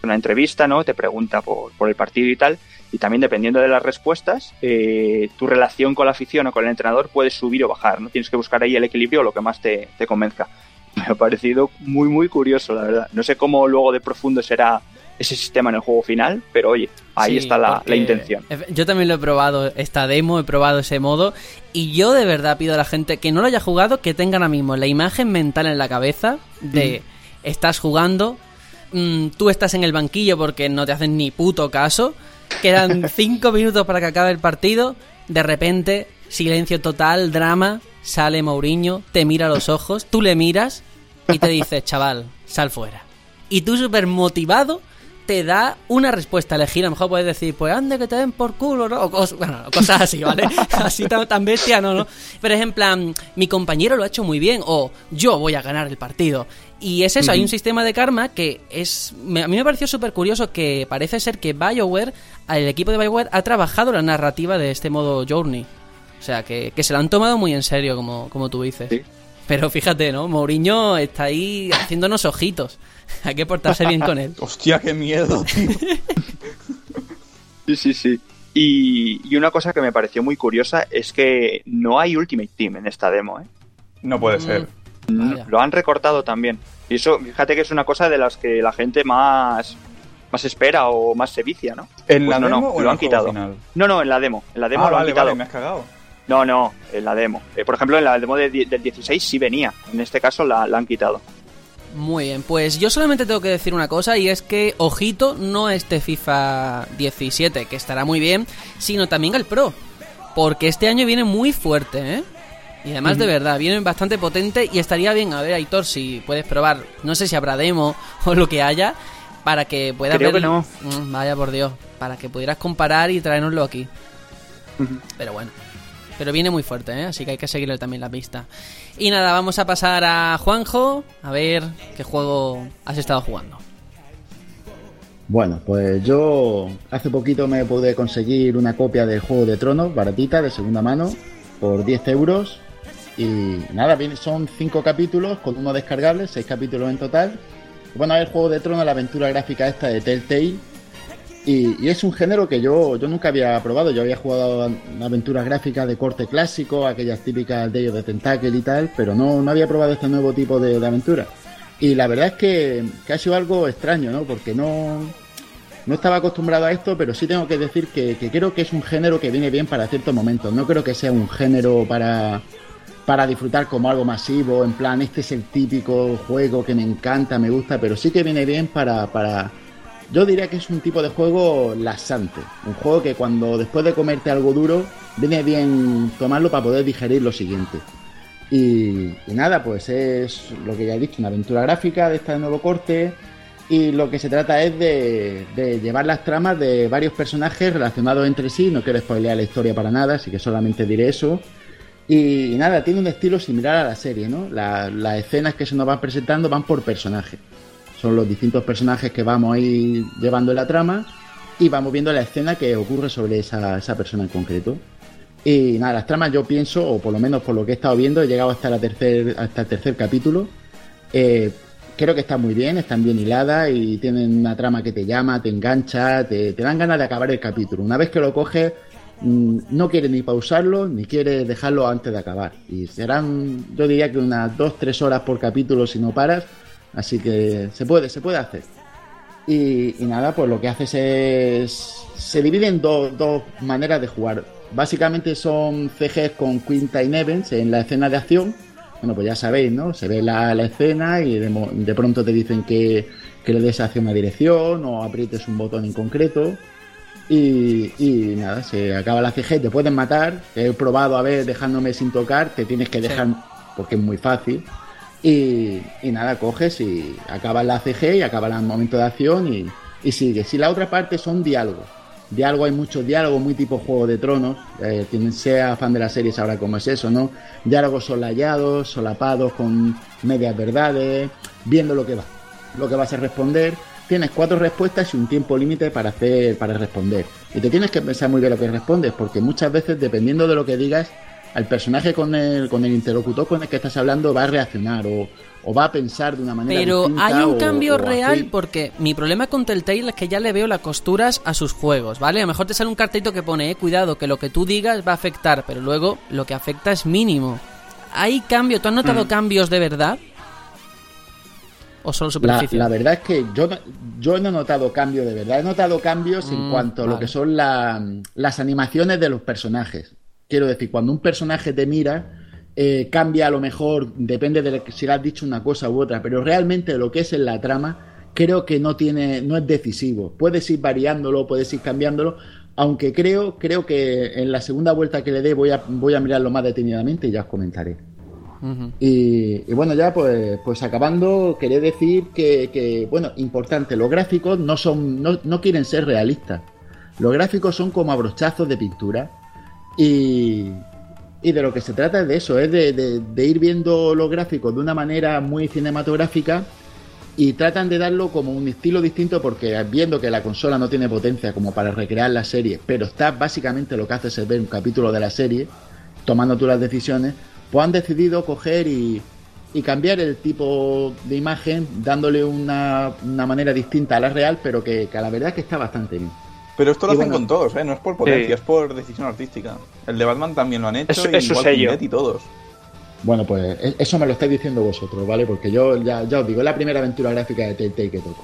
una entrevista, ¿no? Te pregunta por, por, el partido y tal, y también dependiendo de las respuestas, tu relación con la afición o con el entrenador puede subir o bajar, ¿no? Tienes que buscar ahí el equilibrio lo que más te, te convenzca. (laughs) Me ha parecido muy, muy curioso, la verdad. No sé cómo luego de profundo será ese sistema en el juego final, pero oye, ahí está la, intención. Yo también lo he probado, esta demo, he probado ese modo, y yo de verdad pido a la gente que no lo haya jugado, que tengan ahora mismo la imagen mental en la cabeza de estás jugando, mm, tú estás en el banquillo porque no te hacen ni puto caso, quedan (laughs) cinco minutos para que acabe el partido, de repente, silencio total, drama, sale Mourinho, te mira a los ojos, tú le miras y te dice, chaval, sal fuera. Y tú súper motivado te da una respuesta a elegir. A lo mejor puedes decir, pues ande que te den por culo, ¿no? O cosas, bueno, cosas así, ¿vale? (laughs) así tan, bestia, no, ¿no? Pero es en plan, mi compañero lo ha hecho muy bien, o yo voy a ganar el partido. Y es eso, hay un sistema de karma que es. a mí me pareció súper curioso que parece ser que BioWare, el equipo de BioWare, ha trabajado la narrativa de este modo Journey. O sea, que, que se lo han tomado muy en serio, como, como tú dices. Pero fíjate, ¿no? Mourinho está ahí haciéndonos ojitos. (laughs) Hay que portarse bien con él. (laughs) Hostia, qué miedo, tío. sí, sí, sí. Y, una cosa que me pareció muy curiosa es que no hay Ultimate Team en esta demo, ¿eh? No puede mm. ser. Mm, lo han recortado también. Y eso, fíjate que es una cosa de las que la gente más más espera o más se vicia, ¿no? ¿En pues la demo o lo han quitado. No, no, en la demo. En la demo ah, lo han quitado. me has cagado. No, no, en la demo. Eh, por ejemplo, en la demo del 16 sí venía. En este caso la han quitado. Muy bien, pues yo solamente tengo que decir una cosa y es que, ojito, no este FIFA 17, que estará muy bien, sino también el Pro. Porque este año viene muy fuerte, ¿eh? Y además, de verdad, viene bastante potente y estaría bien, a ver, Aitor, si puedes probar, no sé si habrá demo (laughs) o lo que haya, para que puedas Creo que no. Mm, vaya por Dios, para que pudieras comparar y traernoslo aquí. Pero bueno. Pero viene muy fuerte, ¿eh? así que hay que seguirle también la pista. Y nada, vamos a pasar a Juanjo, a ver qué juego has estado jugando. Bueno, pues yo hace poquito me pude conseguir una copia del Juego de Tronos, baratita, de segunda mano, por 10 euros. Y nada, son 5 capítulos con uno descargable, 6 capítulos en total. Bueno, el Juego de Tronos, la aventura gráfica esta de Telltale, y, es un género que yo, yo nunca había probado. Yo había jugado aventuras gráficas de corte clásico, aquellas típicas de ellos de Tentacle y tal, pero no, no había probado este nuevo tipo de, aventura. Y la verdad es que, que, ha sido algo extraño, ¿no? Porque no, no estaba acostumbrado a esto, pero sí tengo que decir que, que creo que es un género que viene bien para ciertos momentos. No creo que sea un género para, para disfrutar como algo masivo, en plan, este es el típico juego que me encanta, me gusta, pero sí que viene bien para, para yo diría que es un tipo de juego lasante, un juego que cuando después de comerte algo duro, viene bien tomarlo para poder digerir lo siguiente. Y, nada, pues es lo que ya he dicho, una aventura gráfica de este nuevo corte. Y lo que se trata es de, llevar las tramas de varios personajes relacionados entre sí. No quiero spoilear la historia para nada, así que solamente diré eso. Y, nada, tiene un estilo similar a la serie, ¿no? las escenas que se nos van presentando van por personaje son los distintos personajes que vamos a ir llevando la trama y vamos viendo la escena que ocurre sobre esa, persona en concreto. Y nada, las tramas yo pienso, o por lo menos por lo que he estado viendo, he llegado hasta, la tercer, hasta el tercer capítulo. Eh, creo que están muy bien, están bien hiladas y tienen una trama que te llama, te engancha, te, te dan ganas de acabar el capítulo. Una vez que lo coges, mm, no quieres ni pausarlo ni quieres dejarlo antes de acabar. Y serán, yo diría que unas 2-3 horas por capítulo si no paras. Así que se puede, se puede hacer. Y, y nada, pues lo que haces es. Se divide en dos, dos maneras de jugar. Básicamente son CGs con Queen Time Events en la escena de acción. Bueno, pues ya sabéis, ¿no? Se ve la, la escena y de pronto te dicen que, que le des hacia una dirección o aprietes un botón en concreto. Y, y nada, se acaba la CG, te pueden matar. He probado a ver dejándome sin tocar, te tienes que dejar porque es muy fácil. Y, nada, coges y acabas la CG y acaba el momento de acción y, y sigues. Y la otra parte son diálogos. Diálogo, hay muchos diálogos, muy tipo Juego de Tronos. Eh, quien sea fan de la serie sabrá cómo es eso, ¿no? Diálogos solayados, solapados, con medias verdades, viendo lo que va, lo que vas a responder. Tienes cuatro respuestas y un tiempo límite para hacer, para responder. Y te tienes que pensar muy bien lo que respondes, porque muchas veces, dependiendo de lo que digas, al personaje con el, con el interlocutor con el que estás hablando va a reaccionar o, o va a pensar de una manera Pero distinta hay un o- cambio o real así. porque mi problema con Telltale es que ya le veo las costuras a sus juegos, ¿vale? A lo mejor te sale un cartelito que pone, eh, cuidado, que lo que tú digas va a afectar, pero luego lo que afecta es mínimo. ¿Hay cambio? ¿Tú has Mm. notado cambios de verdad? ¿O solo superficie? la verdad es que yo no, yo no he notado cambio de verdad. He notado cambios en Mm, cuanto a lo que son la- las animaciones de los personajes. Quiero decir, cuando un personaje te mira, eh, cambia a lo mejor, depende de si le has dicho una cosa u otra, pero realmente lo que es en la trama, creo que no tiene, no es decisivo. Puedes ir variándolo, puedes ir cambiándolo, aunque creo, creo que en la segunda vuelta que le dé voy a, voy a mirarlo más detenidamente y ya os comentaré. Y, y bueno, ya pues, pues acabando, quería decir que, que, bueno, importante, los gráficos no son, no, no quieren ser realistas. Los gráficos son como abrochazos de pintura. Y, de lo que se trata es de eso, es de, ir viendo los gráficos de una manera muy cinematográfica y tratan de darlo como un estilo distinto porque viendo que la consola no tiene potencia como para recrear la serie, pero está básicamente lo que hace es ver un capítulo de la serie, tomando tú las decisiones, pues han decidido coger y, cambiar el tipo de imagen, dándole una, manera distinta a la real, pero que, que la verdad es que está bastante bien. Pero esto lo Y hacen bueno. con todos, ¿eh? No es por potencia, Sí. es por decisión artística. El de Batman también lo han hecho, Es- y es sello. Dead y todos. Bueno, pues e- eso me lo estáis diciendo vosotros, ¿vale? Porque yo ya, ya os digo, es la primera aventura gráfica de Telltale que toco.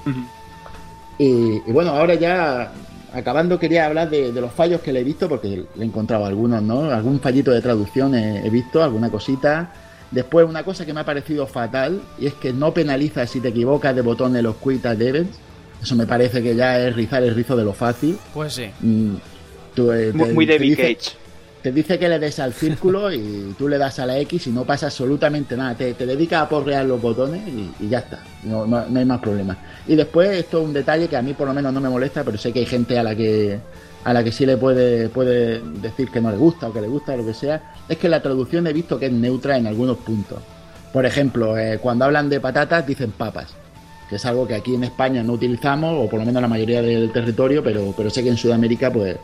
Y, y bueno, ahora ya acabando quería hablar de, de los fallos que le he visto, porque le he encontrado algunos, ¿no? Algún fallito de traducción he, he visto, alguna cosita. Después una cosa que me ha parecido fatal, y es que no penaliza si te equivocas de botón en los Time Events. Eso me parece que ya es rizar el rizo de lo fácil. Pues sí. Mm, tú, eh, Muy, te- muy te dice- Cage. te dice que le des al círculo y tú le das a la X y no pasa absolutamente nada. Te, te dedicas a porrear los botones y, y ya está. No, no- no hay más problemas. Y después, esto es un detalle que a mí por lo menos no me molesta, pero sé que hay gente a la que a la que sí le puede, puede decir que no le gusta o que le gusta o lo que sea. Es que la traducción he visto que es neutra en algunos puntos. Por ejemplo, eh, cuando hablan de patatas dicen papas. Que es algo que aquí en España no utilizamos, o por lo menos la mayoría del territorio, pero, pero sé que en Sudamérica pues,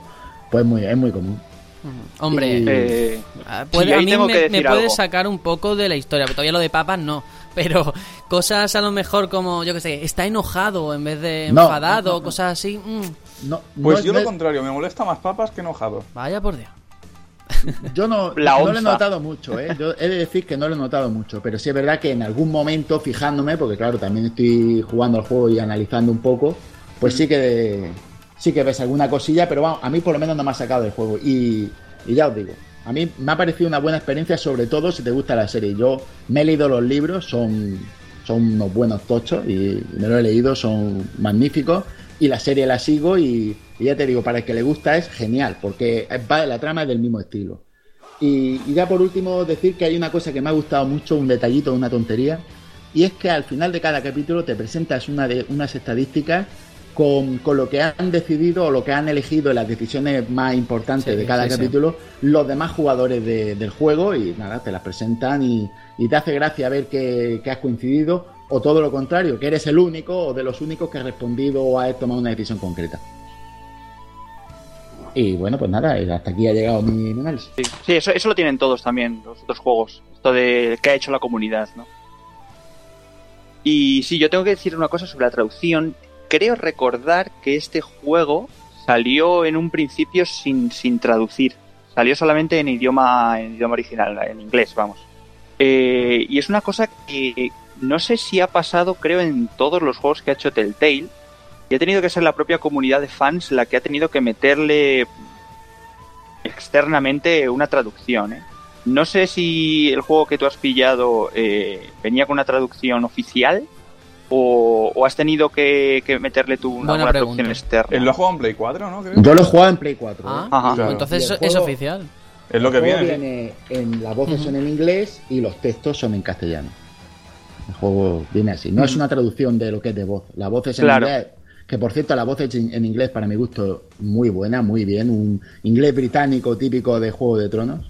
pues muy, es muy común. Hombre, Y- Eh, puede- Sí, ahí a mí me, me puede sacar un poco de la historia, todavía lo de papas no. (laughs) Pero cosas a lo mejor como, yo que sé, está enojado en vez de enfadado, no, no, no. cosas así. mm, No, Pues no- yo no lo contrario, me molesta más papas que enojado. vaya por Dios. Yo no, no lo he notado mucho, ¿eh? Yo he de decir que no lo he notado mucho, pero sí es verdad que en algún momento, fijándome, porque claro, también estoy jugando al juego y analizando un poco, pues sí que sí que ves alguna cosilla, pero vamos, a mí por lo menos no me ha sacado del juego. Y, y ya os digo, a mí me ha parecido una buena experiencia, sobre todo si te gusta la serie. Yo me he leído los libros, son, son unos buenos tochos y me lo he leído, son magníficos. Y la serie la sigo y, y ya te digo, para el que le gusta es genial, porque va, la trama es del mismo estilo. Y, y ya por último decir que hay una cosa que me ha gustado mucho, un detallito, una tontería, y es que al final de cada capítulo te presentas una de, unas estadísticas con, con lo que han decidido o lo que han elegido en las decisiones más importantes Sí, de cada sí, sí. capítulo los demás jugadores de- del juego y nada, te las presentan y, y te hace gracia ver que, que has coincidido o todo lo contrario, que eres el único o de los únicos que has respondido o has tomado una decisión concreta. Y bueno, pues nada, hasta aquí ha llegado mi, análisis. sí, sí, eso, eso lo tienen todos también, los otros juegos. Esto de que ha hecho la comunidad, ¿no? Y sí, yo tengo que decir una cosa sobre la traducción. Creo recordar que este juego salió en un principio sin, sin traducir. Salió solamente en idioma, en idioma original, en inglés, vamos. Eh, y es una cosa que no sé si ha pasado, creo, en todos los juegos que ha hecho Telltale. Y ha tenido que ser la propia comunidad de fans la que ha tenido que meterle externamente una traducción. ¿eh? No sé si el juego que tú has pillado eh, venía con una traducción oficial o, has tenido que, meterle tú una, traducción externa. Lo ha jugado en Play 4, ¿no? Yo lo he jugado en Play 4. Ah, ¿eh? Ajá. entonces es oficial. Es lo que viene. viene en, las voces son en inglés y los textos son en castellano. El juego viene así. No es una traducción de lo que es de voz. La voz es en inglés. Que por cierto, la voz es en inglés para mi gusto muy buena, muy bien. Un inglés británico típico de Juego de Tronos.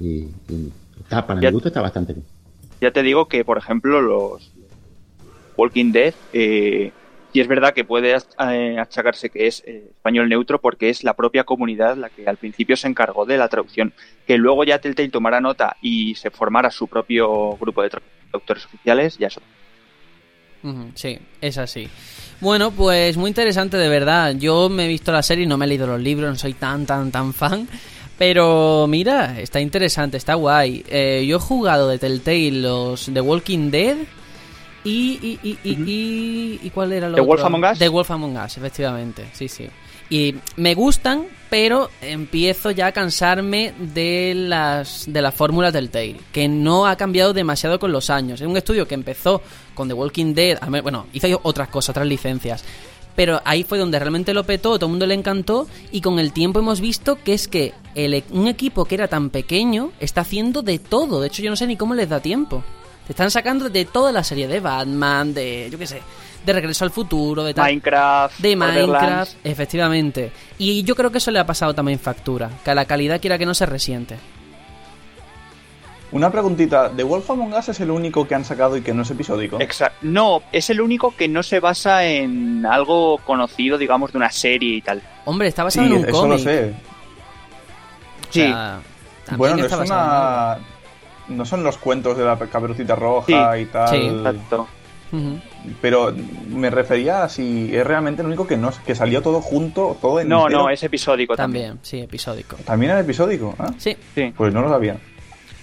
Y, está, para mi gusto está bastante bien. Ya te digo que, por ejemplo, los Walking Dead, eh, y es verdad que puede eh, achacarse que es eh, español neutro porque es la propia comunidad la que al principio se encargó de la traducción. Que luego ya Telltale tomara nota y se formara su propio grupo de traductores oficiales, ya eso. Sí, es así. Bueno, pues muy interesante de verdad. Yo me he visto la serie, no me he leído los libros, no soy tan, tan, tan fan. Pero mira, está interesante, está guay. Eh, yo he jugado de Telltale los The Walking Dead y, y, y, y, ¿cuál era otro? The Wolf Among Us. The Wolf Among Us, efectivamente, sí, sí. Y me gustan, pero empiezo ya a cansarme de las de la fórmula Telltale, que no ha cambiado demasiado con los años. Es un estudio que empezó con The Walking Dead, bueno, hizo otras cosas, otras licencias, pero ahí fue donde realmente lo petó, todo el mundo le encantó y con el tiempo hemos visto que es que e, un equipo que era tan pequeño está haciendo de todo, de hecho yo no sé ni cómo les da tiempo. Te están sacando de toda la serie de Batman, de yo qué sé, de Regreso al Futuro, de Minecraft, de Minecraft, efectivamente. Y yo creo que eso le ha pasado también factura, que a la calidad quiera que no se resiente. Una preguntita, ¿The Wolf Among Us es el único que han sacado y que no es episódico? Exacto. No, es el único que no se basa en algo conocido, digamos, de una serie y tal. Hombre, está basado en un eso lo sé. Sí. bueno, no es una... No son los cuentos de la caperucita roja y tal. Sí, exacto. Pero me refería a si es realmente el único que no que salió todo junto, todo en No, no, es episódico también. También, sí, episódico. ¿También es episódico? ¿Ah? Sí. sí. Pues no lo sabía.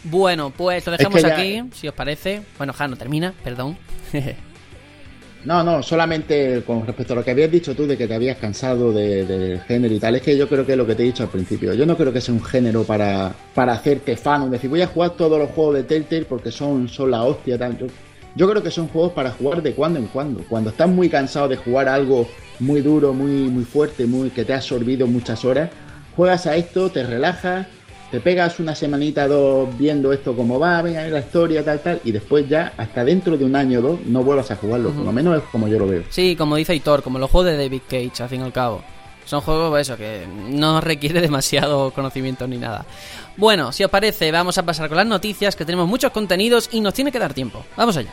Bueno, pues lo dejamos aquí, si os parece. Bueno, Jano, termina, perdón. (laughs) no, no, solamente con respecto a lo que habías dicho tú de que te habías cansado del género y tal, es que yo creo que es lo que te he dicho al principio. Yo no creo que sea un género para, para hacerte fan o decir voy a jugar todos los juegos de Telltale porque son, son la hostia. Tal. Yo, yo creo que son juegos para jugar de cuando en cuando. Cuando estás muy cansado de jugar algo muy duro, muy, muy fuerte, muy que te ha absorbido muchas horas, juegas a esto, te relajas te pegas una semanita dos viendo esto como va, venga la historia, tal, tal, y después ya, hasta dentro de un año o dos, no vuelvas a jugarlo. Por lo menos es como yo lo veo. Sí, como dice Hitor, como los juegos de David Cage, al fin y al cabo. Son juegos, eso, que no (laughs) requiere demasiado conocimiento ni nada. Bueno, si os parece, vamos a pasar con las noticias, que tenemos muchos contenidos y nos tiene que dar tiempo. Vamos allá.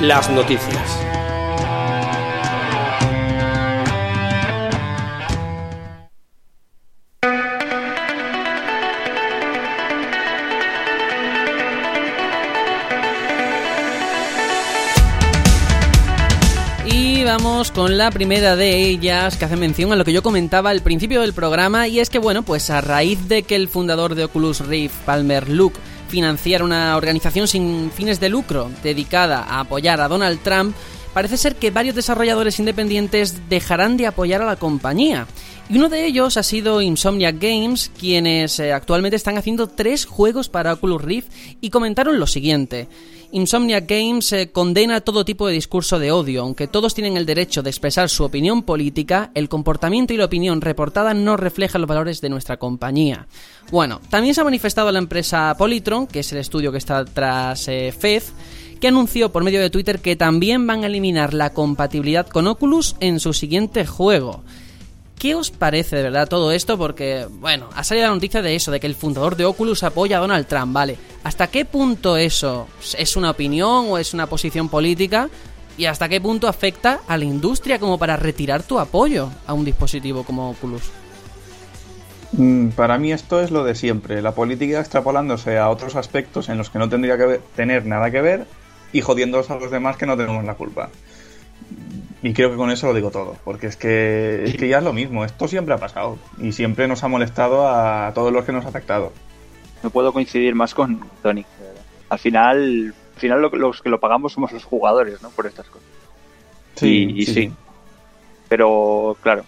Las noticias. Vamos con la primera de ellas que hace mención a lo que yo comentaba al principio del programa y es que bueno, pues a raíz de que el fundador de Oculus Rift, Palmer Luke, financiar una organización sin fines de lucro dedicada a apoyar a Donald Trump, parece ser que varios desarrolladores independientes dejarán de apoyar a la compañía. Y uno de ellos ha sido Insomniac Games, quienes eh, actualmente están haciendo tres juegos para Oculus Rift y comentaron lo siguiente. Insomniac Games eh, condena todo tipo de discurso de odio, aunque todos tienen el derecho de expresar su opinión política, el comportamiento y la opinión reportada no reflejan los valores de nuestra compañía. Bueno, también se ha manifestado la empresa Polytron, que es el estudio que está tras eh, que anunció por medio de Twitter que también van a eliminar la compatibilidad con Oculus en su siguiente juego. ¿Qué os parece de verdad todo esto? Porque, bueno, ha salido la noticia de eso, de que el fundador de Oculus apoya a Donald Trump, ¿vale? ¿Hasta qué punto eso es una opinión o es una posición política? ¿Y hasta qué punto afecta a la industria como para retirar tu apoyo a un dispositivo como Oculus? Mm, para mí esto es lo de siempre, la política extrapolándose a otros aspectos en los que no tendría que tener nada que ver y jodiéndolos a los demás que no tenemos la culpa. Y creo que con eso lo digo todo, porque es que, es que ya es lo mismo, esto siempre ha pasado y siempre nos ha molestado a todos los que nos ha afectado. No puedo coincidir más con Tony. Al final, al final los que lo pagamos somos los jugadores, ¿no? Por estas cosas. Sí, y, sí. Pero, claro,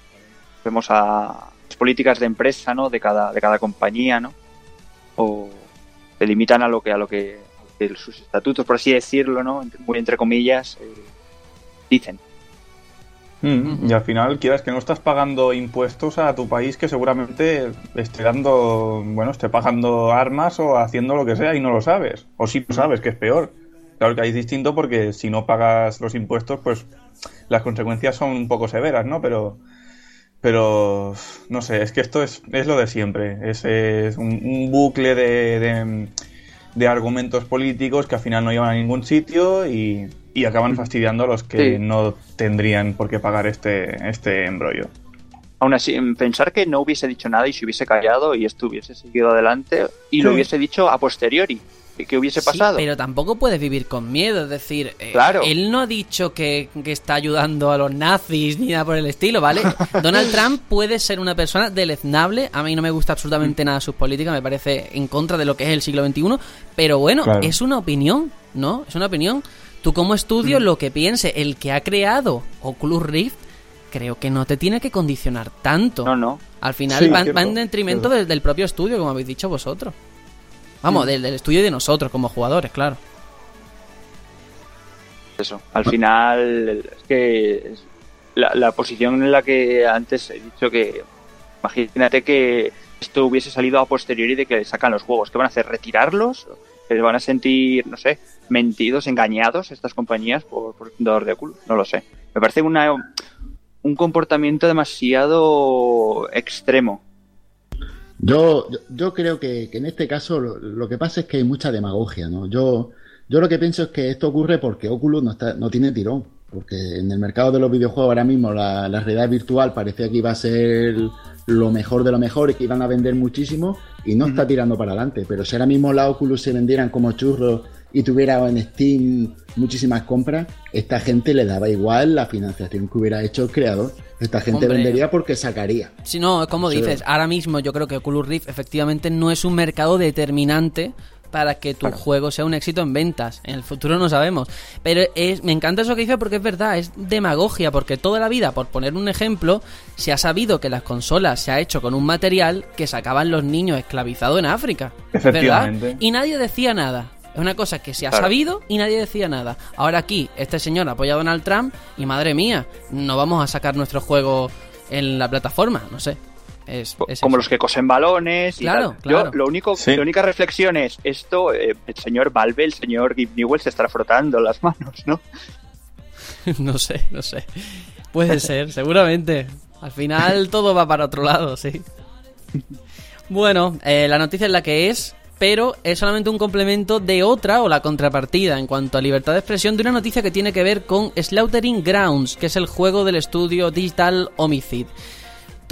vemos a las políticas de empresa, ¿no? De cada, de cada compañía, ¿no? O se limitan a lo que, a lo que, sus estatutos, por así decirlo, ¿no? Muy entre comillas, eh, dicen. Mm, y al final, quieras que no estás pagando impuestos a tu país que seguramente esté dando, bueno, esté pagando armas o haciendo lo que sea y no lo sabes. O si lo sabes, que es peor. Claro que ahí es distinto porque si no pagas los impuestos, pues las consecuencias son un poco severas, ¿no? Pero, pero no sé, es que esto es, es lo de siempre. Es, es un, bucle de, de argumentos políticos que al final no llevan a ningún sitio y, y acaban fastidiando a los que no tendrían por qué pagar este, este embrollo. Aún así, pensar que no hubiese dicho nada y se hubiese callado y esto hubiese seguido adelante y lo hubiese dicho a posteriori. ¿Qué hubiese pasado? pero tampoco puedes vivir con miedo. Es decir, eh, claro. él no ha dicho que, que, está ayudando a los nazis ni nada por el estilo, ¿vale? (laughs) Donald Trump puede ser una persona deleznable. A mí no me gusta absolutamente nada sus políticas, me parece en contra de lo que es el siglo XXI. Pero bueno, es una opinión, ¿no? Es una opinión. Tú como estudio, lo que piense el que ha creado Oculus Rift, creo que no te tiene que condicionar tanto. No, no. Al final va, en detrimento del, propio estudio, como habéis dicho vosotros. Vamos, del, estudio de nosotros como jugadores, claro. Eso, al final es que la, la posición en la que antes he dicho que imagínate que esto hubiese salido a posteriori de que sacan los juegos, ¿qué van a hacer? ¿Retirarlos? ¿Se van a sentir, no sé, mentidos, engañados estas compañías por, por fundador de Oculus. No lo sé. Me parece una, un comportamiento demasiado extremo. Yo, yo creo que, en este caso lo, que pasa es que hay mucha demagogia, ¿no? Yo, yo lo que pienso es que esto ocurre porque Oculus no, está, no tiene tirón. Porque en el mercado de los videojuegos ahora mismo la realidad virtual parecía que iba a ser lo mejor de lo mejor y que iban a vender muchísimo y no está tirando para adelante. Pero si ahora mismo la Oculus se vendieran como churros y tuviera en Steam muchísimas compras, esta gente le daba igual la financiación que hubiera hecho el creador. Esta gente vendería porque sacaría. Si no, como dices, ahora mismo yo creo que Oculus Rift efectivamente no es un mercado determinante para que tu juego sea un éxito en ventas. En el futuro no sabemos. Pero es, me encanta eso que dice porque es verdad, es demagogia, porque toda la vida, por poner un ejemplo, se ha sabido que las consolas se ha hecho con un material que sacaban los niños esclavizados en África. Efectivamente. Y nadie decía nada. Es una cosa que se ha sabido y nadie decía nada. Ahora aquí, este señor apoya a Donald Trump y madre mía, no vamos a sacar nuestro juego en la plataforma, no sé. Es, como los que cosen balones. claro, claro. lo único, La única reflexión es: esto, eh, el señor Valve, el señor Gib Newell se estará frotando las manos, ¿no? (laughs) no sé, no sé. Puede ser, (laughs) seguramente. Al final todo va para otro lado, sí. Bueno, eh, la noticia es la que es, pero es solamente un complemento de otra o la contrapartida en cuanto a libertad de expresión de una noticia que tiene que ver con Slaughtering Grounds, que es el juego del estudio Digital Homicide.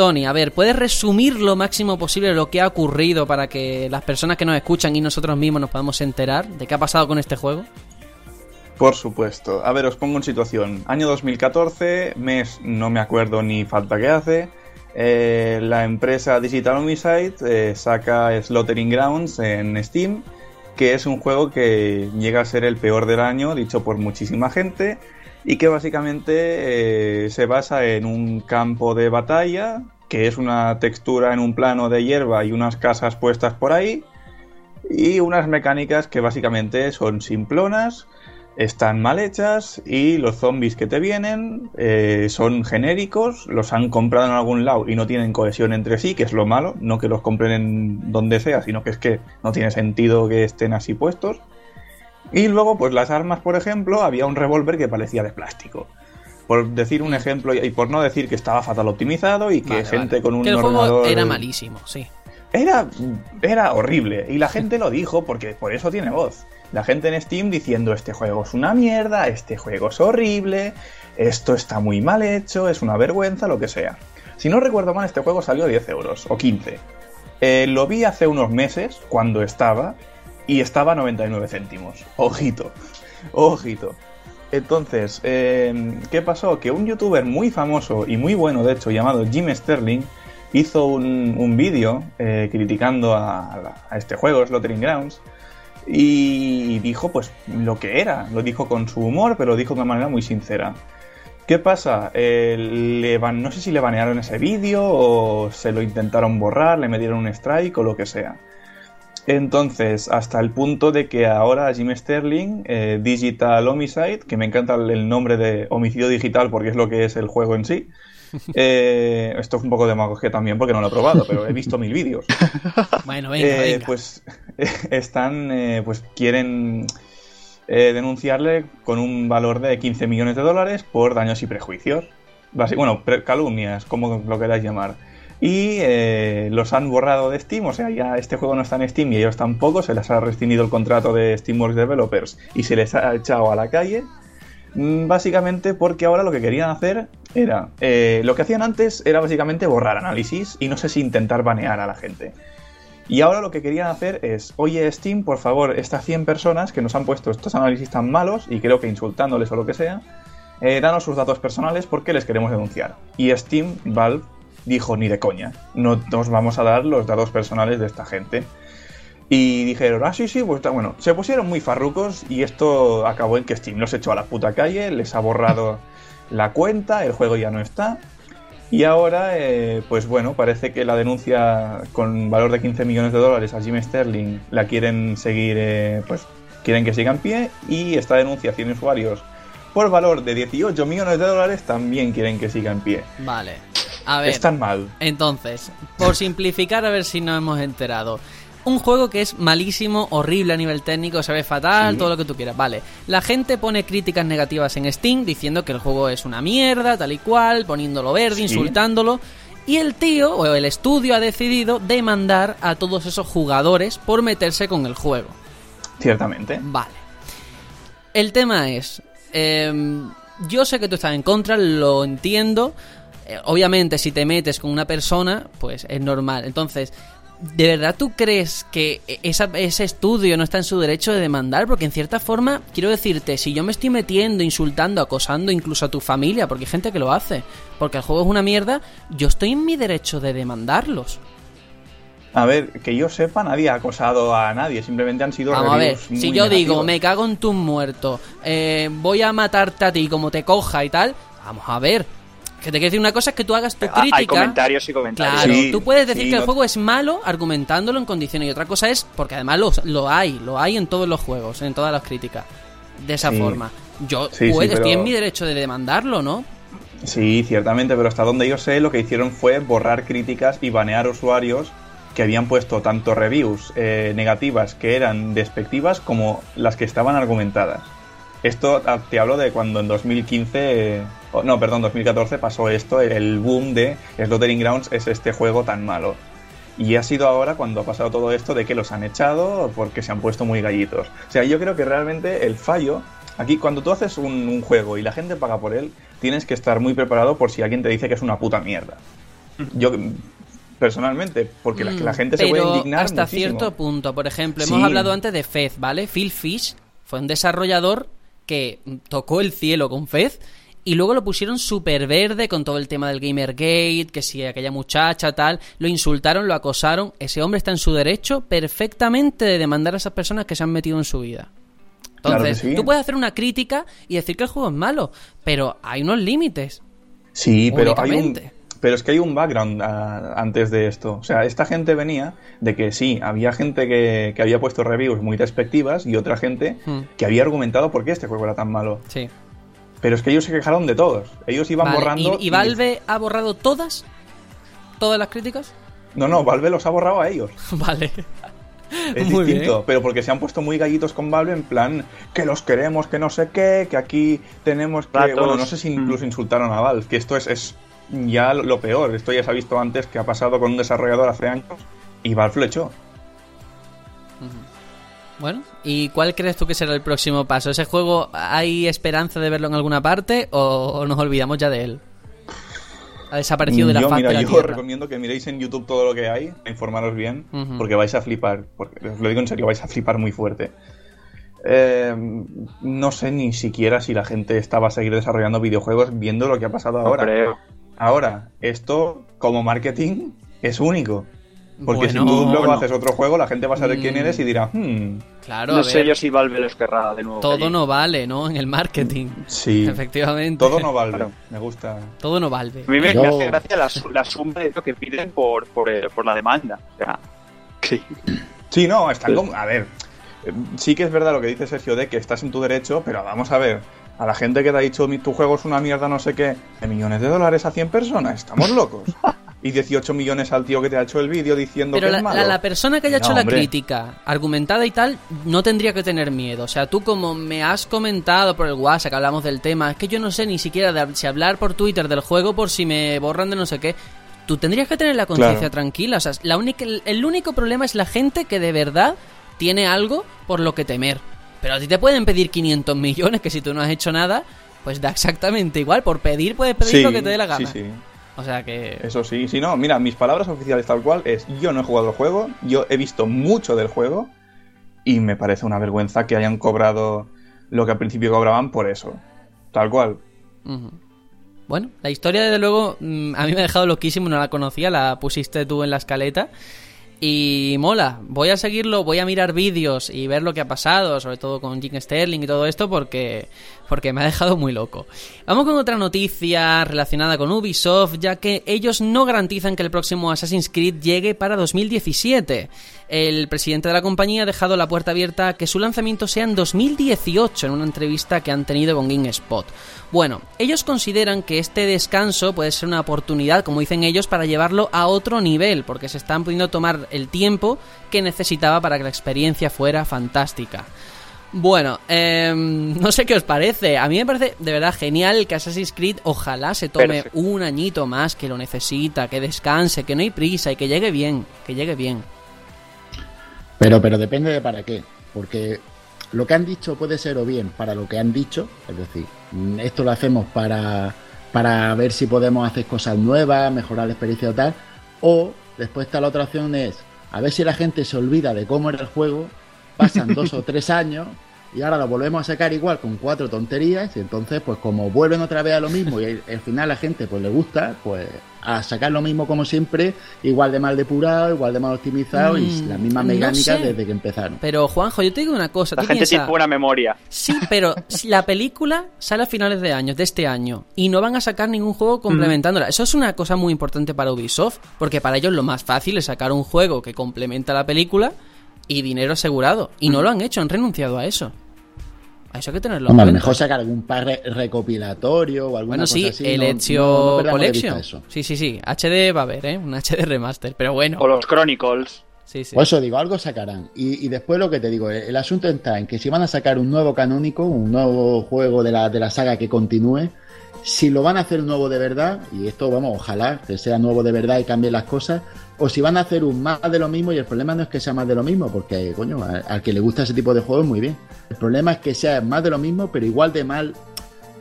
Tony, a ver, ¿puedes resumir lo máximo posible lo que ha ocurrido para que las personas que nos escuchan y nosotros mismos nos podamos enterar de qué ha pasado con este juego? Por supuesto. A ver, os pongo en situación. Año 2014, mes no me acuerdo ni falta que hace. Eh, la empresa Digital Homicide eh, saca Slaughtering Grounds en Steam, que es un juego que llega a ser el peor del año, dicho por muchísima gente y que básicamente eh, se basa en un campo de batalla, que es una textura en un plano de hierba y unas casas puestas por ahí, y unas mecánicas que básicamente son simplonas, están mal hechas y los zombies que te vienen eh, son genéricos, los han comprado en algún lado y no tienen cohesión entre sí, que es lo malo, no que los compren en donde sea, sino que es que no tiene sentido que estén así puestos. Y luego, pues las armas, por ejemplo, había un revólver que parecía de plástico. Por decir un ejemplo y por no decir que estaba fatal optimizado y que gente con un que el ordenador. era malísimo, sí. Era, era horrible. Y la gente lo dijo porque por eso tiene voz. La gente en Steam diciendo este juego es una mierda, este juego es horrible, esto está muy mal hecho, es una vergüenza, lo que sea. Si no recuerdo mal, este juego salió 10 euros o 15. Eh, lo vi hace unos meses, cuando estaba, y estaba a 99 céntimos. Ojito, ojito. Entonces, eh, ¿qué pasó? Que un youtuber muy famoso y muy bueno, de hecho, llamado Jim Sterling, hizo un, vídeo eh, criticando a, este juego, Slaughtering Grounds, y dijo pues lo que era. Lo dijo con su humor, pero lo dijo de una manera muy sincera. ¿Qué pasa? Eh, no sé si le banearon ese vídeo o se lo intentaron borrar, le metieron un strike o lo que sea. Entonces, hasta el punto de que ahora Jim Sterling, eh, Digital Homicide, que me encanta el nombre de homicidio digital porque es lo que es el juego en sí, (laughs) eh, esto es un poco de demagogia también porque no lo he probado, pero he visto mil vídeos. (laughs) Bueno, venga, Pues (laughs) están, pues quieren eh, denunciarle con un valor de 15 millones de dólares por daños y prejuicios. Bueno, calumnias, como lo queráis llamar. Y eh, los han borrado de Steam, o sea, ya este juego no está en Steam y ellos tampoco, se les ha rescindido el contrato de Steamworks Developers y se les ha echado a la calle. Mm, básicamente porque ahora lo que querían hacer era. Eh, lo que hacían antes era básicamente borrar análisis y no sé si intentar banear a la gente. Y ahora lo que querían hacer es, oye Steam, por favor, estas 100 personas que nos han puesto estos análisis tan malos, y creo que insultándoles o lo que sea, eh, danos sus datos personales porque les queremos denunciar. Y Steam, Valve, dijo, ni de coña, no nos vamos a dar los datos personales de esta gente. Y dijeron, ah, sí, sí, pues está bueno. Se pusieron muy farrucos y esto acabó en que Steam los echó a la puta calle, les ha borrado (laughs) la cuenta, el juego ya no está. Y ahora, eh, pues bueno, parece que la denuncia con valor de 15 millones de dólares a Jim Sterling la quieren seguir, eh, pues quieren que siga en pie. Y esta denuncia 100 usuarios por valor de 18 millones de dólares también quieren que siga en pie. Vale. A ver. Están mal. Entonces, por simplificar, a ver si nos hemos enterado un juego que es malísimo, horrible a nivel técnico, se ve fatal, todo lo que tú quieras. Vale, la gente pone críticas negativas en Steam diciendo que el juego es una mierda, tal y cual, poniéndolo verde, insultándolo. Y el tío o el estudio ha decidido demandar a todos esos jugadores por meterse con el juego. Ciertamente. Vale. El tema es, em, yo sé que tú estás en contra, lo entiendo. Eh, obviamente, si te metes con una persona, pues es normal. Entonces, ¿De verdad tú crees que ese estudio no está en su derecho de demandar? Porque en cierta forma, quiero decirte, si yo me estoy metiendo, insultando, acosando incluso a tu familia, porque hay gente que lo hace, porque el juego es una mierda, yo estoy en mi derecho de demandarlos. A ver, que yo sepa, nadie ha acosado a nadie, simplemente han sido... Vamos a ver, si yo digo, me cago en tu muerto, eh, voy a matarte a ti como te coja y tal, vamos a ver, que te quiero decir una cosa es que tú hagas tu ah, crítica. Hay comentarios y comentarios. Claro, tú puedes decir que el juego es malo argumentándolo en condiciones. Y otra cosa es, porque además lo, lo hay, lo hay en todos los juegos, en todas las críticas. De esa forma. Yo puedo, estoy en mi derecho de demandarlo, ¿no? Sí, ciertamente, pero hasta donde yo sé, lo que hicieron fue borrar críticas y banear usuarios que habían puesto tanto reviews eh, negativas que eran despectivas como las que estaban argumentadas. Esto ah, te hablo de cuando en 2015 no, perdón, 2014 pasó esto, el boom de Slaughtering Grounds es este juego tan malo. Y ha sido ahora cuando ha pasado todo esto de que los han echado porque se han puesto muy gallitos. O sea, yo creo que realmente el fallo, aquí cuando tú haces un, juego y la gente paga por él, tienes que estar muy preparado por si alguien te dice que es una puta mierda. Yo personalmente, porque la, la mm, gente se puede indignar. Hasta cierto punto, por ejemplo, hemos hablado antes de Fez, ¿vale? Phil Fish fue un desarrollador que tocó el cielo con Fez y luego lo pusieron súper verde con todo el tema del Gamergate, que si aquella muchacha tal, lo insultaron, lo acosaron. Ese hombre está en su derecho perfectamente de demandar a esas personas que se han metido en su vida. Entonces, tú puedes hacer una crítica y decir que el juego es malo, pero hay unos límites. Sí, pero hay un, pero es que hay un background ah, antes de esto. O sea, esta gente venía de que sí, había gente que, que había puesto reviews muy despectivas y otra gente hmm. que había argumentado por qué este juego era tan malo. Sí. Pero es que ellos se quejaron de todos. Ellos iban borrando. ¿Y, Valve ha borrado todas? ¿Todas las críticas? No, no, Valve los ha borrado a ellos. (laughs) vale. Es distinto, pero porque se han puesto muy gallitos con Valve en plan que los queremos, que no sé qué, que aquí tenemos que. Bueno, no sé si incluso mm. insultaron a Valve, que esto es, es ya lo peor. Esto ya se ha visto antes que ha pasado con un desarrollador hace años y Valve lo echó. Bueno, ¿y cuál crees tú que será el próximo paso? ¿Ese juego hay esperanza de verlo en alguna parte o nos olvidamos ya de él? Ha desaparecido de la yo, faz mira, de la yo tierra. recomiendo que miréis en YouTube todo lo que hay, informaros bien, porque vais a flipar. Porque, os lo digo en serio, vais a flipar muy fuerte. Eh, no sé ni siquiera si la gente estaba a seguir desarrollando videojuegos viendo lo que ha pasado ahora. creo. Ahora, esto como marketing es único. Porque Bueno, si tú luego bueno. haces otro juego, la gente va a saber quién Mm. eres y dirá, hmm, Claro, No a sé ver, yo si Valve los querrá de nuevo. todo allí. no vale, ¿no? En el marketing. sí, Efectivamente. todo no vale. Claro. Me gusta. Todo no vale. A mí me, Yo- me hace gracia la, su- la suma de lo que piden por, por, eh, por la demanda. O sea, sí. (clears throat) Sí, no, están como. A ver, eh, sí que es verdad lo que dice Sergio de que estás en tu derecho, pero vamos a ver. A la gente que te ha dicho "Mi- tu juego es una mierda, no sé qué, de millones de dólares a 100 personas, estamos locos. (laughs) Y 18 millones al tío que te ha hecho el vídeo diciendo Pero que la, es malo. la- la persona que haya No, hecho la hombre. crítica argumentada y tal no tendría que tener miedo. O sea, tú como me has comentado por el WhatsApp que hablamos del tema, es que yo no sé ni siquiera de, si hablar por Twitter del juego por si me borran de no sé qué. Tú tendrías que tener la conciencia Claro. tranquila. O sea, la única, el, el único problema es la gente que de verdad tiene algo por lo que temer. Pero a ti te pueden pedir 500 millones que si tú no has hecho nada, pues da exactamente igual. Por pedir puedes pedir Sí, lo que te dé la gana. Sí, sí. O sea que... Eso sí, si no, mira, mis palabras oficiales tal cual es, yo no he jugado el juego, yo he visto mucho del juego y me parece una vergüenza que hayan cobrado lo que al principio cobraban por eso. Tal cual. Bueno, la historia desde luego mm, a mí me ha dejado loquísimo, no la conocía, la pusiste tú en la escaleta. Y mola, voy a seguirlo, voy a mirar vídeos y ver lo que ha pasado, sobre todo con Jim Sterling y todo esto, porque, porque me ha dejado muy loco. Vamos con otra noticia relacionada con Ubisoft, ya que ellos no garantizan que el próximo Assassin's Creed llegue para 2017. El presidente de la compañía ha dejado la puerta abierta a que su lanzamiento sea en 2018 en una entrevista que han tenido con GameSpot. Bueno, ellos consideran que este descanso puede ser una oportunidad, como dicen ellos, para llevarlo a otro nivel, porque se están pudiendo tomar el tiempo que necesitaba para que la experiencia fuera fantástica. Bueno, em, (laughs) no sé qué os parece. A mí me parece de verdad genial que Assassin's Creed ojalá se tome Perfecto. un añito más, que lo necesita, que descanse, que no hay prisa y que llegue bien, que llegue bien. Pero, pero depende de para qué. Porque lo que han dicho puede ser o bien para lo que han dicho, es decir, esto lo hacemos para, para ver si podemos hacer cosas nuevas, mejorar la experiencia o tal, o después está la otra opción es a ver si la gente se olvida de cómo era el juego, pasan (laughs) dos o tres años y ahora lo volvemos a sacar igual con cuatro tonterías y entonces pues como vuelven otra vez a lo mismo y al al final la gente pues le gusta, pues a sacar lo mismo como siempre, igual de mal depurado, igual de mal optimizado y Mm, las mismas no mecánicas sé. desde que empezaron. Pero Juanjo, yo te digo una cosa. La tú gente piensa- tiene buena memoria. Sí, pero si la película sale a finales de año, de este año, y no van a sacar ningún juego complementándola. Eso es una cosa muy importante para Ubisoft, porque para ellos lo más fácil es sacar un juego que complementa la película y dinero asegurado. Y no lo han hecho, han renunciado a eso. A eso hay que tenerlo Hombre, a lo mejor sacar algún par re- recopilatorio o alguna Bueno, cosa sí, así. el no- Ezio no- no vista Collection. eso. Sí, sí, sí. HD va a haber, ¿eh? Un HD remaster. Pero bueno. O los Chronicles. Sí, sí. Por eso digo, algo sacarán. Y, y después lo que te digo, el, el asunto está en que si van a sacar un nuevo canónico, un nuevo juego de la, de la saga que continúe, si lo van a hacer nuevo de verdad, y esto vamos, ojalá que sea nuevo de verdad y cambie las cosas, o si van a hacer un más de lo mismo, y el problema no es que sea más de lo mismo, porque, coño, al que le gusta ese tipo de juegos, muy bien. El problema es que sea más de lo mismo, pero igual de mal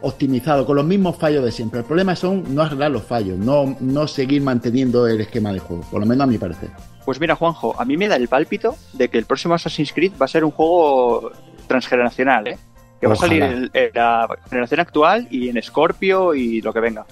optimizado, con los mismos fallos de siempre. El problema son no arreglar los fallos, no, no seguir manteniendo el esquema de juego, por lo menos a mi parecer. Pues mira, Juanjo, a mí me da el pálpito de que el próximo Assassin's Creed va a ser un juego transgeneracional, ¿eh? Que va a salir en la generación actual y en Scorpio y lo que venga.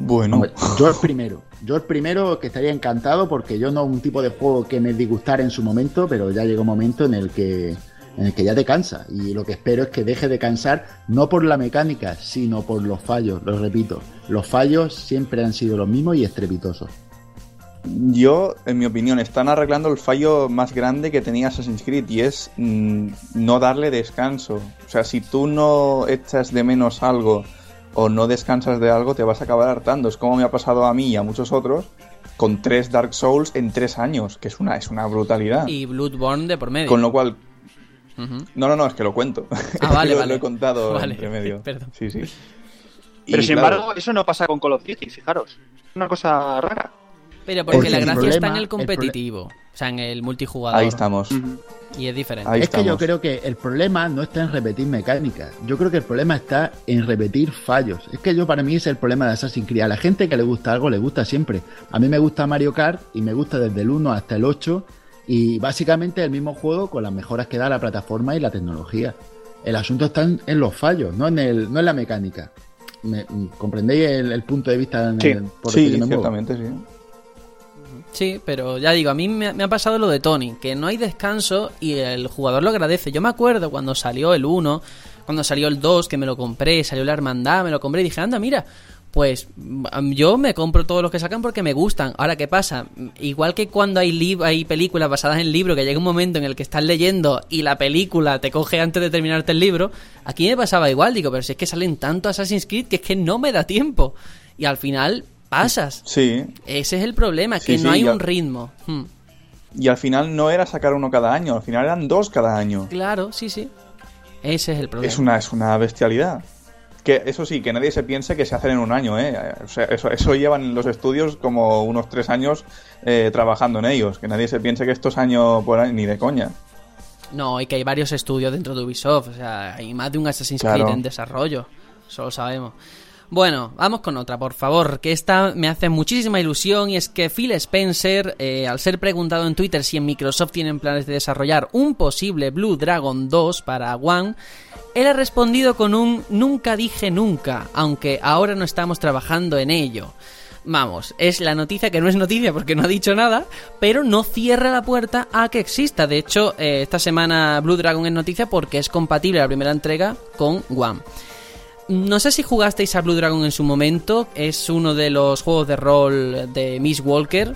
Bueno, Hombre, yo el primero. Yo el primero que estaría encantado porque yo no un tipo de juego que me disgustara en su momento, pero ya llega un momento en el que en el que ya te cansa y lo que espero es que deje de cansar no por la mecánica, sino por los fallos, lo repito. Los fallos siempre han sido los mismos y estrepitosos. yo, en mi opinión, están arreglando el fallo más grande que tenía Assassin's Creed y es mm, no darle descanso. O sea, si tú no echas de menos algo o no descansas de algo, te vas a acabar hartando. Es como me ha pasado a mí y a muchos otros con tres Dark Souls en tres años, que es una, es una brutalidad. Y Bloodborne de por medio. Con lo cual, no, no, no, es que lo cuento. Ah, (laughs) vale, lo, vale. lo he contado (laughs) Vale, entre medio. (laughs) perdón. Sí, sí. Pero Y sin claro, embargo, eso no pasa con Call of Duty, fijaros. Es una cosa rara. Pero porque la el gracia problema- está en el el competitivo. O sea, en el multijugador. Ahí estamos. Y es diferente. Ahí es que yo creo que el problema no está en repetir mecánicas. Yo creo que el problema está en repetir fallos. Es que yo para mí es el problema de Assassin's Creed. A la gente que le gusta algo le gusta siempre. A mí me gusta Mario Kart y me gusta desde el 1 hasta el 8 y básicamente el mismo juego con las mejoras que da la plataforma y la tecnología. El asunto está en, en los fallos, no en, el, no en la mecánica. Me- ¿Comprendéis el, el punto de vista en Sí. el- por el que Sí, muevo? ciertamente, sí. Sí, pero ya digo, a mí me, ha pasado lo de Tony, que no hay descanso y el jugador lo agradece. Yo me acuerdo cuando salió el 1, cuando salió el 2, que me lo compré, salió la hermandad, me lo compré y dije, anda, mira, pues mm, yo me compro todos los que sacan porque me gustan. Ahora, ¿qué pasa? Igual que cuando hay, hay películas basadas en libros, que llega un momento en el que estás leyendo y la película te coge antes de terminarte el libro, aquí me pasaba igual, digo, pero si es que salen tanto Assassin's Creed que es que no me da tiempo. Y al final pasas. Sí. Ese es el problema, Sí, que no hay un ritmo. Hmm. Y al final no era sacar uno cada año, al final eran dos cada año. Claro, sí, sí. Ese es el problema. Es una, es una bestialidad. Que eso sí, que nadie se piense que se hacen en un año, ¿eh? O sea, eso, eso llevan los estudios como unos tres años eh, trabajando en ellos. Que nadie se piense que estos años por ahí, ni de coña. No, y que hay varios estudios dentro de Ubisoft. O sea, hay más de un Assassin's Claro. Creed en desarrollo. Eso lo sabemos. Bueno, vamos con otra, por favor, que esta me hace muchísima ilusión y es que Phil Spencer, eh, al ser preguntado en Twitter si en Microsoft tienen planes de desarrollar un posible Blue Dragon 2 para One, él ha respondido con un nunca dije nunca, aunque ahora no estamos trabajando en ello. Vamos, es la noticia que no es noticia porque no ha dicho nada, pero no cierra la puerta a que exista. De hecho, eh, esta semana Blue Dragon es noticia porque es compatible la primera entrega con One. No sé si jugasteis a Blue Dragon en su momento, es uno de los juegos de rol de Miss Walker.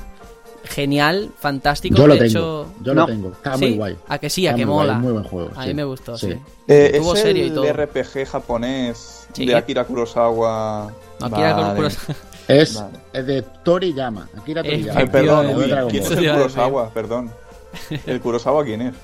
Genial, fantástico. Yo lo de tengo, hecho, yo no. lo tengo. Está ¿Sí? muy guay. A que sí, a Está que muy guay, mola. muy buen juego, A sí. mí me gustó, sí. Sí. Eh, Tuvo es serie y el todo. RPG japonés Sí. de Akira Kurosawa. No, Akira Vale. Kurosawa- Es, Vale. es de Toriyama. Akira Eh, Toriyama. Ay, perdón, uy, ¿quién es el. Kurosawa? Perdón. (laughs) ¿El Kurosawa quién es?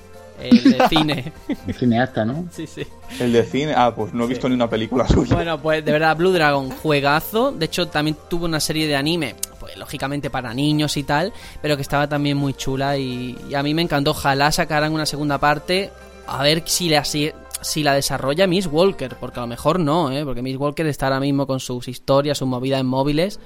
El de (laughs) cine. Un cineasta, ¿no? sí, sí. El de cine. Ah, pues no he visto ni una película suya. Bueno, pues de verdad, Blue Dragon, juegazo. De hecho, también tuvo una serie de anime, pues lógicamente para niños y tal, pero que estaba también muy chula y, y a mí me encantó. Ojalá sacaran una segunda parte, a ver si la, si, si la desarrolla Miss Walker, porque a lo mejor no, ¿eh? porque Miss Walker está ahora mismo con sus historias, sus movidas en móviles,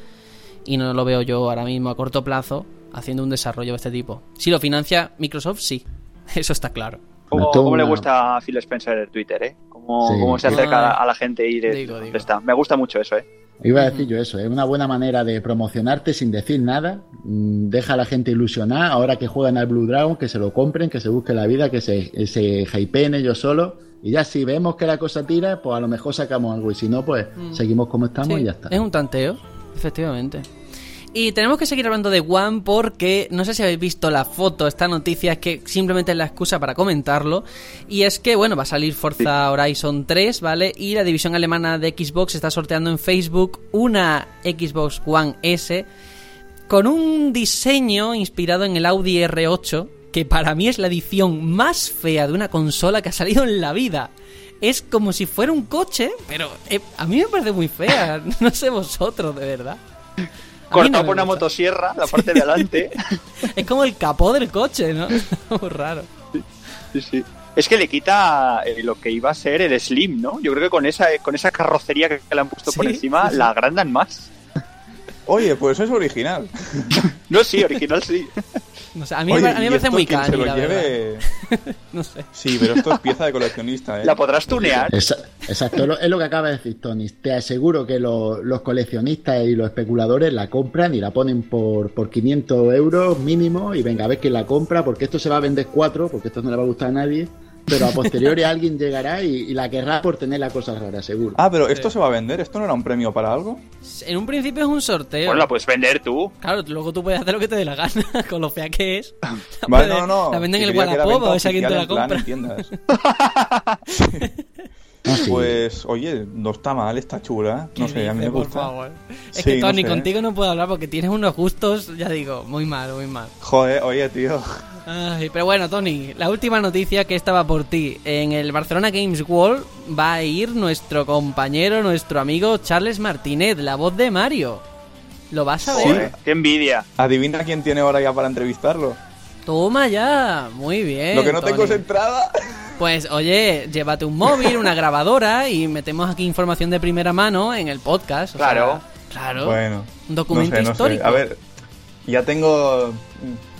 y no lo veo yo ahora mismo a corto plazo haciendo un desarrollo de este tipo. Si lo financia Microsoft, sí, (laughs) eso está claro. ¿Cómo, le gusta a Phil Spencer el Twitter, eh? Cómo, Sí. cómo se acerca Ah. a la- gente y le Digo, digo. contesta. Me gusta mucho eso, eh. Iba a decir yo eso, es una buena manera de promocionarte sin decir nada. Mm, Deja a la gente ilusionada. Ahora que juegan al Blue Dragon, que se lo compren, que se busquen la vida, que se, se hypeen ellos solos. Y ya si vemos que la cosa tira, pues a lo mejor sacamos algo. Y si no, pues seguimos como estamos Sí, y ya está. Es un tanteo, efectivamente. Y tenemos que seguir hablando de One porque no sé si habéis visto la foto, esta noticia es que simplemente es la excusa para comentarlo. Y es que, bueno, va a salir Forza Horizon 3, ¿vale? Y la división alemana de Xbox está sorteando en Facebook una Xbox One S con un diseño inspirado en el Audi R8, que para mí es la edición más fea de una consola que ha salido en la vida. Es como si fuera un coche, pero eh, a mí me parece muy fea. (laughs) No sé vosotros, de verdad. No Cortado por una gusta. motosierra, la parte de adelante. (laughs) Es como el capó del coche, ¿no? (laughs) muy raro. Sí, sí. Es que le quita eh, lo que iba a ser el Slim, ¿no? Yo creo que con esa, con esa carrocería que le han puesto por encima, la agrandan más. Oye, pues es original. (laughs) No, sí, original sí. No sé, a mí, Oye, me- a mí y me parece muy se lo la lleve... (laughs) No sé. Sí, pero esto es pieza de coleccionista, ¿eh? La podrás tunear. Exacto, es lo- es lo que acaba de decir Tony. Te aseguro que lo- los coleccionistas y los especuladores la compran y la ponen por, por 500 euros mínimo y venga a ver quién la compra porque esto se va a vender cuatro, porque esto no le va a gustar a nadie, pero a posteriori alguien llegará y, y la querrá por tener la cosa rara, seguro. Ah, pero esto se va a vender. ¿Esto no era un premio para algo? En un principio es un sorteo. Pues la puedes vender tú. Claro, luego tú puedes hacer lo que te dé la gana, (laughs) con lo fea que es. (laughs) La Vale, puedes- no, no. La venden en el Wallapop venta a ver si alguien te la compra. No, (laughs) sí. Pues, oye, no está mal, está chula. No ¿Qué sé, a mí me por gusta. favor? Es Sí, que no Tony, sé. contigo no puedo hablar porque tienes unos gustos, ya digo, muy mal, muy mal. Joder, oye, tío. Ay, pero bueno, Tony, la última noticia que estaba por ti. En el Barcelona Games World va a ir nuestro compañero, nuestro amigo Charles Martínez, la voz de Mario. Lo vas a ver. qué envidia. Adivina quién tiene hora ya para entrevistarlo. Toma ya. Muy bien. Lo que no tengo es Tony. entrada. Pues oye, llévate un móvil, una grabadora y metemos aquí información de primera mano en el podcast. o Claro. sea, claro. Bueno, un documento no sé, no sé. histórico. A ver, ya tengo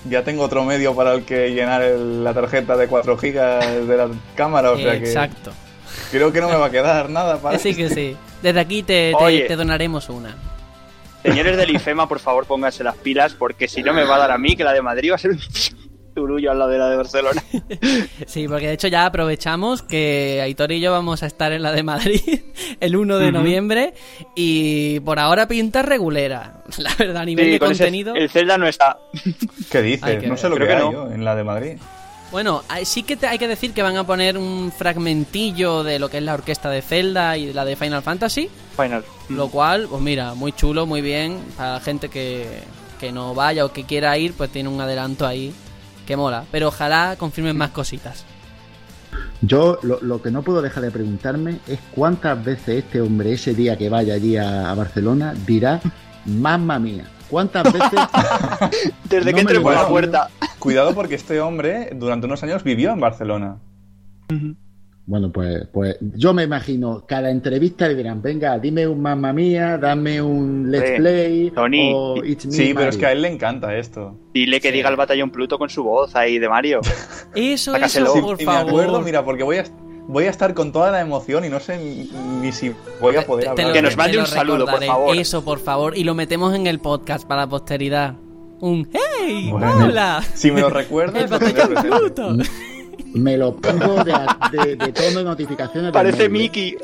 ya tengo otro medio para el que llenar el- la tarjeta de 4 gigas de la cámara, o sea Exacto. que creo que no me va a quedar nada para (laughs) sí, que sí. Desde aquí te, te donaremos una. Señores del IFEMA, por favor, pónganse las pilas, porque si no me va a dar a mí, que la de Madrid va a ser un turullo al lado de la de Barcelona. (laughs) Sí, porque de hecho ya aprovechamos que Aitor y yo vamos a estar en la de Madrid (laughs) el 1 de noviembre y por ahora pinta regulera. (laughs) La verdad, a nivel Sí, de con ese- contenido. el Zelda no está. ¿Qué dices? Que no ver. sé lo Creo que, que hay no. yo en la de Madrid. Bueno, sí que te- hay que decir que van a poner un fragmentillo de lo que es la orquesta de Zelda y de la de Final Fantasy, Final. lo cual, pues mira, muy chulo, muy bien. Para la gente que, que no vaya o que quiera ir, pues tiene un adelanto ahí que mola. Pero ojalá confirmen más cositas. Yo lo, lo que no puedo dejar de preguntarme es cuántas veces este hombre ese día que vaya allí a, a Barcelona dirá mamma mía. ¿Cuántas veces? (laughs) Desde No que lo por la puerta. Cuidado porque este hombre durante unos años vivió en Barcelona. Bueno, pues, pues yo me imagino, cada entrevista le dirán, venga, dime un mamma mía, dame un let's play Tony, o It's Me Sí, pero es Mario". que a él le encanta esto. Dile que Sí. diga el batallón Pluto con su voz ahí de Mario. (laughs) Eso, eso, Sí, por y favor. me acuerdo, mira, porque voy a, voy a estar con toda la emoción y no sé ni, si voy a poder Te- te hablar. lo- Que nos mande un saludo, por favor. Eso, por favor. Y lo metemos en el podcast para la posteridad. Un ¡Hey! Bueno, ¡Hola! Si me lo recuerdas, El batallón. Pluto. (laughs) Me lo pongo de, de- de tono de notificaciones. Parece. Mickey.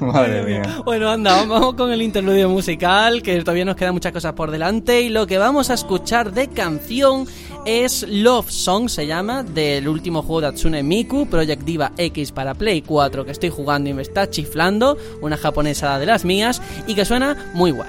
Madre mía. Bueno, anda, vamos con el interludio musical, que todavía nos quedan muchas cosas por delante. Y lo que vamos a escuchar de canción es Love Song, se llama, del último juego de Atsune Miku, Project Diva X para Play 4, que estoy jugando y me está chiflando, una japonesa de las mías, y que suena muy guay.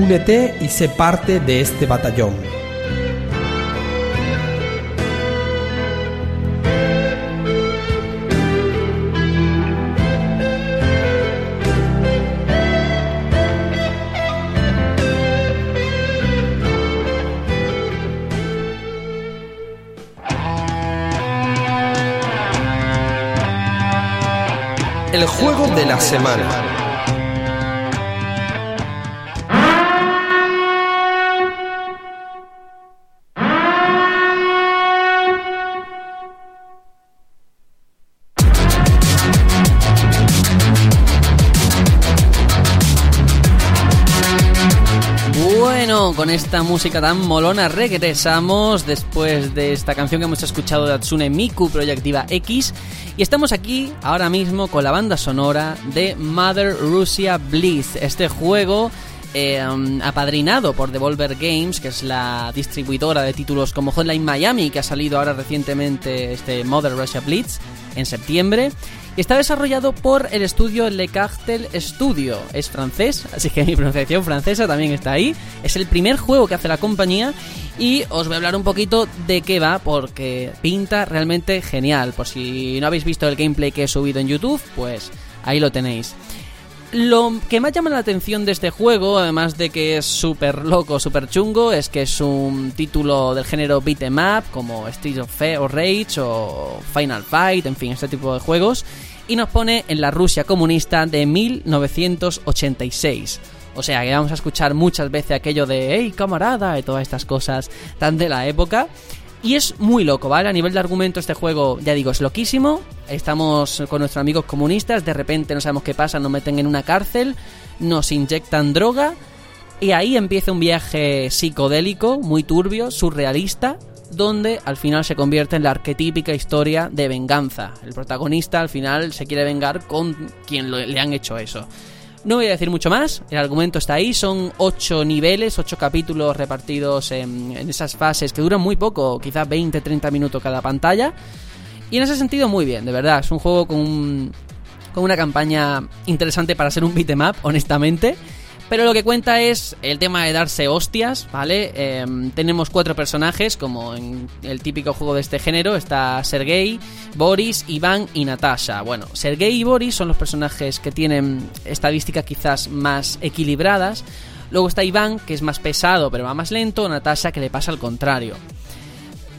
Únete y sé parte de este batallón. El juego de la semana. Esta música tan molona. Regresamos después de esta canción que hemos escuchado de Atsune Miku Project Diva X. Y estamos aquí ahora mismo con la banda sonora de Mother Russia Bliss, este juego eh, apadrinado por Devolver Games, que es la distribuidora de títulos como Hotline Miami, que ha salido ahora recientemente este Mother Russia Blitz en septiembre. Y está desarrollado por el estudio Le Cartel Studio. Es francés, así que mi pronunciación francesa también está ahí. Es el primer juego que hace la compañía y os voy a hablar un poquito de qué va porque pinta realmente genial. Por si no habéis visto el gameplay que he subido en YouTube, pues ahí lo tenéis. Lo que más llama la atención de este juego, además de que es súper loco, súper chungo, es que es un título del género beat 'em up, como Streets of o Rage o Final Fight, en fin, este tipo de juegos, y nos pone en la Rusia comunista de 1986. O sea que vamos a escuchar muchas veces aquello de hey camarada y todas estas cosas tan de la época. Y es muy loco, ¿vale? A nivel de argumento este juego, ya digo, es loquísimo. Estamos con nuestros amigos comunistas, de repente no sabemos qué pasa, nos meten en una cárcel, nos inyectan droga y ahí empieza un viaje psicodélico, muy turbio, surrealista, donde al final se convierte en la arquetípica historia de venganza. El protagonista al final se quiere vengar con quien le han hecho eso. No voy a decir mucho más, el argumento está ahí, son 8 niveles, 8 capítulos repartidos en, en esas fases que duran muy poco, quizás 20-30 minutos cada pantalla. Y en ese sentido muy bien, de verdad, es un juego con, un- con una campaña interesante para ser un beat'em up, honestamente. Pero lo que cuenta es el tema de darse hostias, ¿vale? Em, tenemos cuatro personajes, como en el típico juego de este género. Está Sergei, Boris, Iván y Natasha. Bueno, Sergei y Boris son los personajes que tienen estadísticas quizás más equilibradas. Luego está Iván, que es más pesado pero va más lento. Natasha, que le pasa al contrario.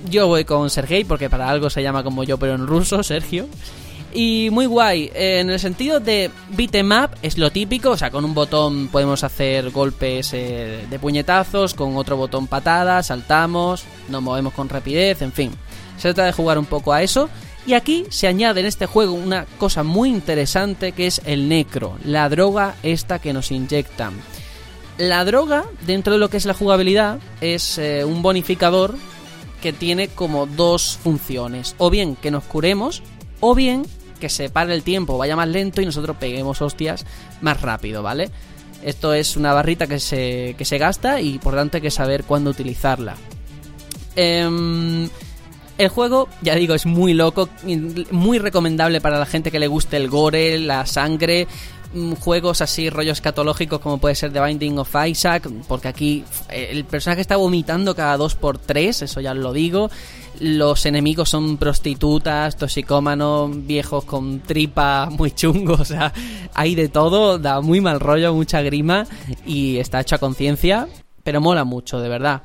Yo voy con Sergei porque para algo se llama como yo, pero en ruso, Sergio. Y muy guay, eh, en el sentido de beat'em up es lo típico, o sea, con un botón podemos hacer golpes eh, de puñetazos, con otro botón patadas, saltamos, nos movemos con rapidez, en fin. Se trata de jugar un poco a eso. Y aquí se añade en este juego una cosa muy interesante que es el necro, la droga esta que nos inyectan. La droga, dentro de lo que es la jugabilidad, es eh, un bonificador que tiene como dos funciones. O bien que nos curemos, o bien que se pare el tiempo, vaya más lento y nosotros peguemos hostias más rápido, ¿vale? Esto es una barrita que se, que se gasta y por tanto hay que saber cuándo utilizarla. Em, el juego, ya digo, es muy loco, muy recomendable para la gente que le guste el gore, la sangre, mm, juegos así, rollos escatológicos como puede ser The Binding of Isaac, porque aquí eh, el personaje está vomitando cada dos por tres, eso ya lo digo. Los enemigos son prostitutas, toxicómanos, viejos con tripa (laughs) muy chungos, o sea, hay de todo, da muy mal rollo, mucha grima y está hecho a conciencia, pero mola mucho, de verdad.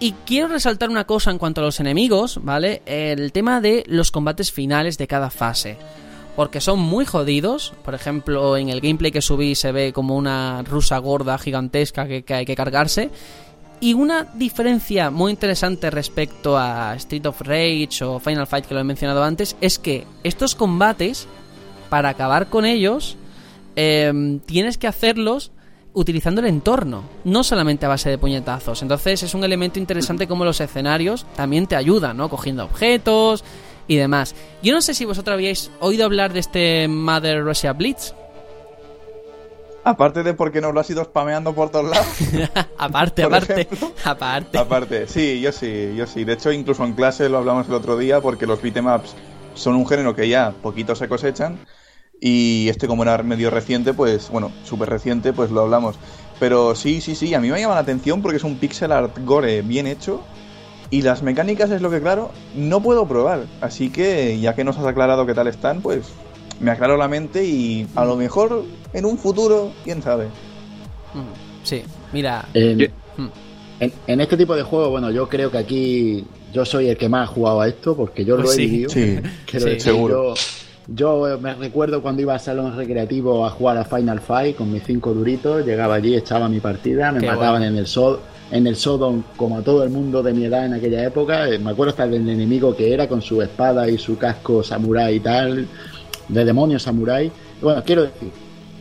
Y quiero resaltar una cosa en cuanto a los enemigos, ¿vale? El tema de los combates finales de cada fase. Porque son muy jodidos. Por ejemplo, en el gameplay que subí se ve como una rusa gorda gigantesca que, que hay que cargarse. Y una diferencia muy interesante respecto a Street of Rage o Final Fight que lo he mencionado antes es que estos combates, para acabar con ellos, eh, tienes que hacerlos utilizando el entorno, no solamente a base de puñetazos. Entonces es un elemento interesante como los escenarios también te ayudan, ¿no? Cogiendo objetos y demás. Yo no sé si vosotros habíais oído hablar de este Mother Russia Blitz. Aparte de porque nos lo has ido spameando por todos lados. (laughs) aparte, Por aparte, ejemplo. aparte. Aparte, sí, yo sí, yo sí. De hecho, incluso en clase lo hablamos el otro día porque los beatemaps son un género que ya poquito se cosechan y este como era medio reciente, pues bueno, súper reciente, pues lo hablamos. Pero sí, sí, sí, a mí me llama la atención porque es un pixel art gore bien hecho y las mecánicas es lo que, claro, no puedo probar. Así que ya que nos has aclarado qué tal están, pues me aclaro la mente y a lo mejor en un futuro, quién sabe. Sí, mira. Mm, en- en este tipo de juegos, bueno, yo creo que aquí yo soy el que más ha jugado a esto porque yo lo Pues he sí. vivido. Sí, (laughs) sí, seguro. Yo, yo me recuerdo cuando iba a salón recreativo a jugar a Final Fight con mis cinco duritos, llegaba allí, echaba mi partida, me Qué mataban bueno. en el sol, en el Sodom como a todo el mundo de mi edad en aquella época. Eh, Me acuerdo hasta del enemigo que era con su espada y su casco samurái y tal, de demonio samurái. Bueno, quiero decir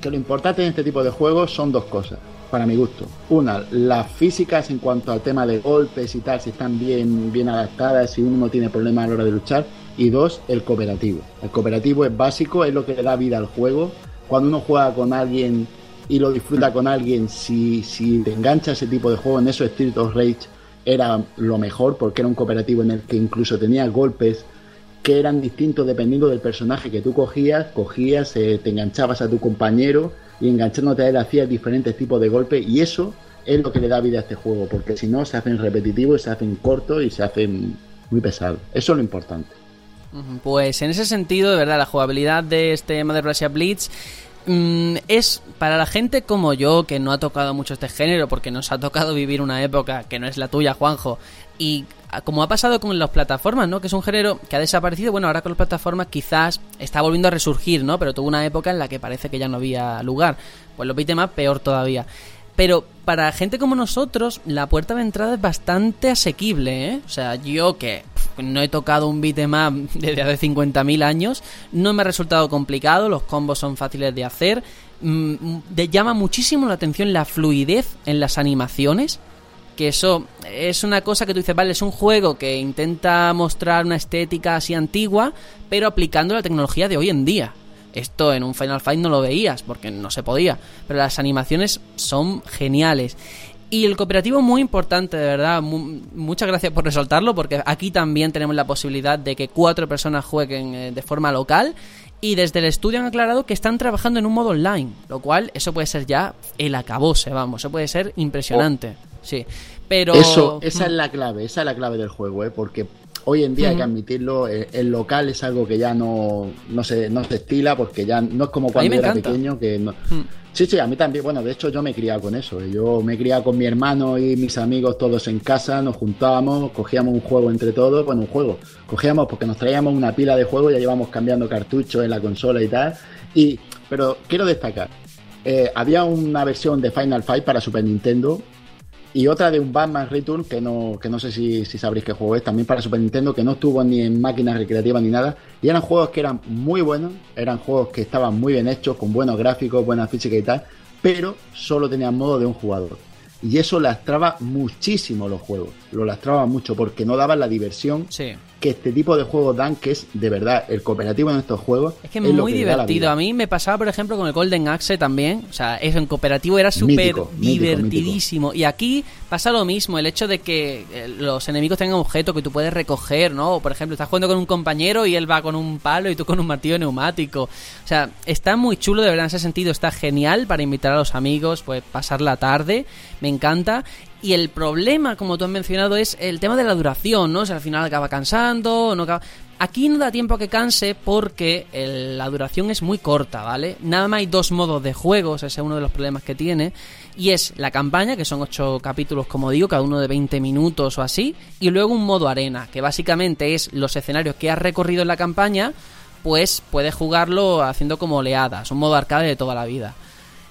que lo importante en este tipo de juegos son dos cosas, para mi gusto. Una, las físicas en cuanto al tema de golpes y tal, si están bien, bien adaptadas, si uno no tiene problemas a la hora de luchar. Y dos, el cooperativo. El cooperativo es básico, es lo que le da vida al juego. Cuando uno juega con alguien y lo disfruta con alguien, si, si te engancha ese tipo de juego, en eso Street of Rage era lo mejor, porque era un cooperativo en el que incluso tenía golpes que eran distintos dependiendo del personaje que tú cogías, cogías, eh, te enganchabas a tu compañero y enganchándote a él hacías diferentes tipos de golpes y eso es lo que le da vida a este juego, porque si no se hacen repetitivos, se hacen cortos y se hacen muy pesados. Eso es lo importante. Pues en ese sentido, de verdad, la jugabilidad de este Mother Russia Blitz mm, es para la gente como yo, que no ha tocado mucho este género, porque nos ha tocado vivir una época que no es la tuya, Juanjo, y ah, como ha pasado con las plataformas, ¿no? Que es un género que ha desaparecido, bueno, ahora con las plataformas quizás está volviendo a resurgir, ¿no? Pero tuvo una época en la que parece que ya no había lugar. Pues los up, peor todavía. Pero para gente como nosotros, la puerta de entrada es bastante asequible, ¿eh? O sea, yo que no he tocado un beat'em up (laughs) desde hace 50.000 años, no me ha resultado complicado, los combos son fáciles de hacer, mm, mm, llama muchísimo la atención la fluidez en las animaciones, que eso es una cosa que tú dices, vale, es un juego que intenta mostrar una estética así antigua, pero aplicando la tecnología de hoy en día. Esto en un Final Fight no lo veías porque no se podía, pero las animaciones son geniales. Y el cooperativo muy importante, de verdad. mu- muchas gracias por resaltarlo porque aquí también tenemos la posibilidad de que cuatro personas jueguen eh, de forma local. Y desde el estudio han aclarado que están trabajando en un modo online, lo cual eso puede ser ya el acabose, vamos, eso puede ser impresionante. Sí, pero Eso, esa es la clave, esa es la clave del juego, ¿eh? porque hoy en día hay que admitirlo, el, el local es algo que ya no, no, se, no se estila, porque ya no es como cuando era encanta. pequeño, que no- Mm. Sí, sí, a mí también, bueno, de hecho yo me he criado con eso, ¿eh? yo me he criado con mi hermano y mis amigos todos en casa, nos juntábamos, cogíamos un juego entre todos, bueno, un juego, cogíamos porque nos traíamos una pila de juegos, ya llevamos cambiando cartuchos en la consola y tal, y, pero quiero destacar, eh, había una versión de Final Fight para Super Nintendo y otra de un Batman Return que no, que no sé si, si sabréis qué juego es, también para Super Nintendo, que no estuvo ni en máquinas recreativas ni nada. Y eran juegos que eran muy buenos, eran juegos que estaban muy bien hechos, con buenos gráficos, buena física y tal, pero solo tenían modo de un jugador. Y eso lastraba muchísimo los juegos, lo lastraba mucho porque no daban la diversión sí. Que este tipo de juegos dan, que es de verdad el cooperativo en estos juegos. Es que es muy divertido. A mí me pasaba, por ejemplo, con el Golden Axe también. O sea, eso en cooperativo era súper mítico, divertidísimo. Y aquí pasa lo mismo. El hecho de que eh, los enemigos tengan objetos que tú puedes recoger, ¿no? O, por ejemplo, estás jugando con un compañero y él va con un palo y tú con un martillo neumático. O sea, está muy chulo, de verdad, en ese sentido. Está genial para invitar a los amigos, pues pasar la tarde. Me encanta. Y el problema, como tú has mencionado, es el tema de la duración, ¿no? O sea, al final acaba cansando, no acaba... Aquí no da tiempo a que canse porque la duración es muy corta, ¿vale? Nada más hay dos modos de juegos, ese es uno de los problemas que tiene. Y es la campaña, que son ocho capítulos, como digo, cada uno de 20 minutos o así. Y luego un modo arena, que básicamente es los escenarios que has recorrido en la campaña, pues puedes jugarlo haciendo como oleadas, un modo arcade de toda la vida.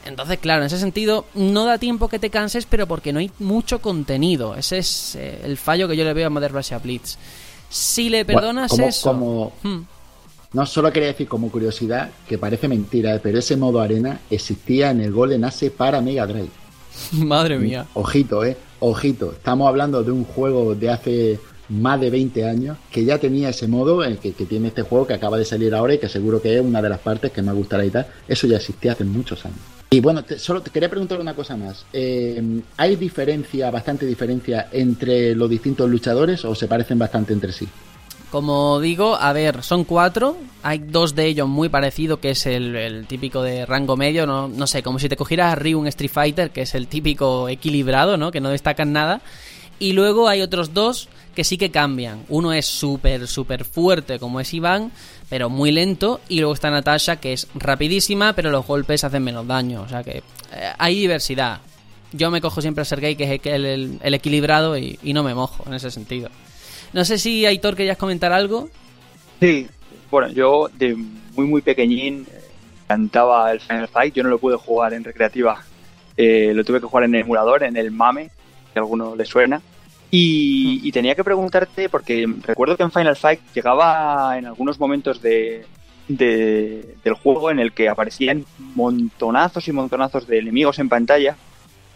Entonces, claro, en ese sentido, no da tiempo que te canses, pero porque no hay mucho contenido. Ese es eh, el fallo que yo le veo a Modern Russia Blitz. Si le perdonas como- eso. como- Hmm. No, solo quería decir como curiosidad, que parece mentira, ¿eh? pero ese modo arena existía en el Golden Axe para Mega Drive. (laughs) Madre mía. Ojito, eh, ojito. Estamos hablando de un juego de hace más de 20 años que ya tenía ese modo eh, que, que tiene este juego que acaba de salir ahora y que seguro que es una de las partes que más gustará y tal. Eso ya existía hace muchos años. Y bueno, solo te quería preguntar una cosa más. Eh, ¿Hay diferencia, bastante diferencia entre los distintos luchadores o se parecen bastante entre sí? Como digo, a ver, son cuatro. Hay dos de ellos muy parecidos, que es el, el típico de rango medio. No, no sé, como si te cogieras a Ryu un Street Fighter, que es el típico equilibrado, ¿no? Que no destacan nada. Y luego hay otros dos que sí que cambian. Uno es súper, súper fuerte, como es Iván, pero muy lento. Y luego está Natasha, que es rapidísima, pero los golpes hacen menos daño. O sea que eh, hay diversidad. Yo me cojo siempre a Sergei, que es el, el- equilibrado, y, y no me mojo en ese sentido. No sé si Aitor querías comentar algo. Sí, bueno, yo de muy muy pequeñín eh, cantaba el Final Fight, yo no lo pude jugar en recreativa, eh, lo tuve que jugar en el emulador, en el MAME, que a alguno le suena. Y, y tenía que preguntarte, porque recuerdo que en Final Fight llegaba en algunos momentos de, de- del juego en el que aparecían montonazos y montonazos de enemigos en pantalla.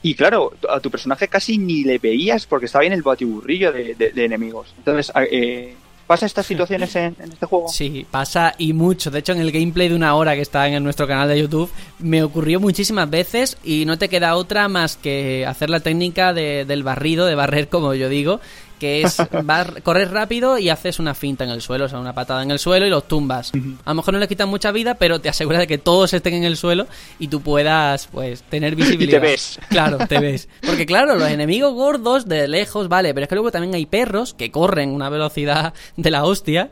Y claro, a tu personaje casi ni le veías porque estaba en el batiburrillo de, de- de enemigos. Entonces, eh, ¿pasa estas situaciones en, en este juego? Sí, pasa y mucho. De hecho, en el gameplay de una hora que está en nuestro canal de YouTube, me ocurrió muchísimas veces y no te queda otra más que hacer la técnica de- del barrido, de barrer, como yo digo, que es bar- correr rápido y haces una finta en el suelo, o sea, una patada en el suelo y los tumbas. A lo mejor no le quitan mucha vida, pero te asegura de que todos estén en el suelo y tú puedas, pues, tener visibilidad. ves. Claro, te (laughs) ves. Porque claro, los enemigos gordos de lejos, vale, pero es que luego también hay perros que corren a una velocidad de la hostia.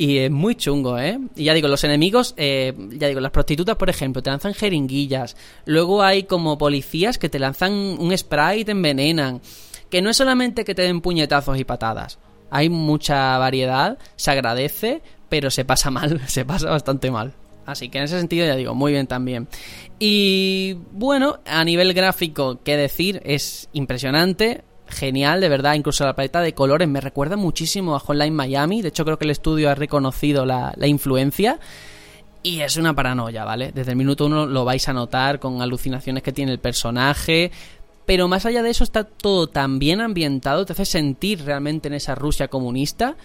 Y es muy chungo, ¿eh? Y ya digo, los enemigos, eh, ya digo, las prostitutas, por ejemplo, te lanzan jeringuillas. Luego hay como policías que te lanzan un spray y te envenenan. Que no es solamente que te den puñetazos y patadas. Hay mucha variedad, se agradece, pero se pasa mal, (laughs) se pasa bastante mal. Así que en ese sentido ya digo, muy bien también. Y bueno, a nivel gráfico, qué decir, es impresionante, genial, de verdad, incluso la paleta de colores me recuerda muchísimo a Hotline Miami, de hecho creo que el estudio ha reconocido la, la influencia. Y es una paranoia, ¿vale? Desde el minuto uno lo vais a notar con alucinaciones que tiene el personaje. Pero más allá de eso está todo tan bien ambientado, te hace sentir realmente en esa Rusia comunista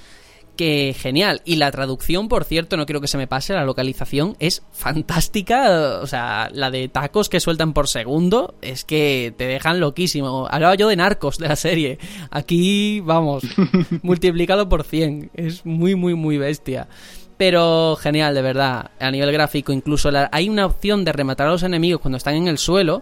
que genial. Y la traducción, por cierto, no quiero que se me pase, la localización es fantástica. O sea, la de tacos que sueltan por segundo es que te dejan loquísimo. Hablaba yo de narcos de la serie. Aquí, vamos, (laughs) multiplicado por 100. Es muy, muy, muy bestia. Pero genial, de verdad. A nivel gráfico, incluso la- hay una opción de rematar a los enemigos cuando están en el suelo.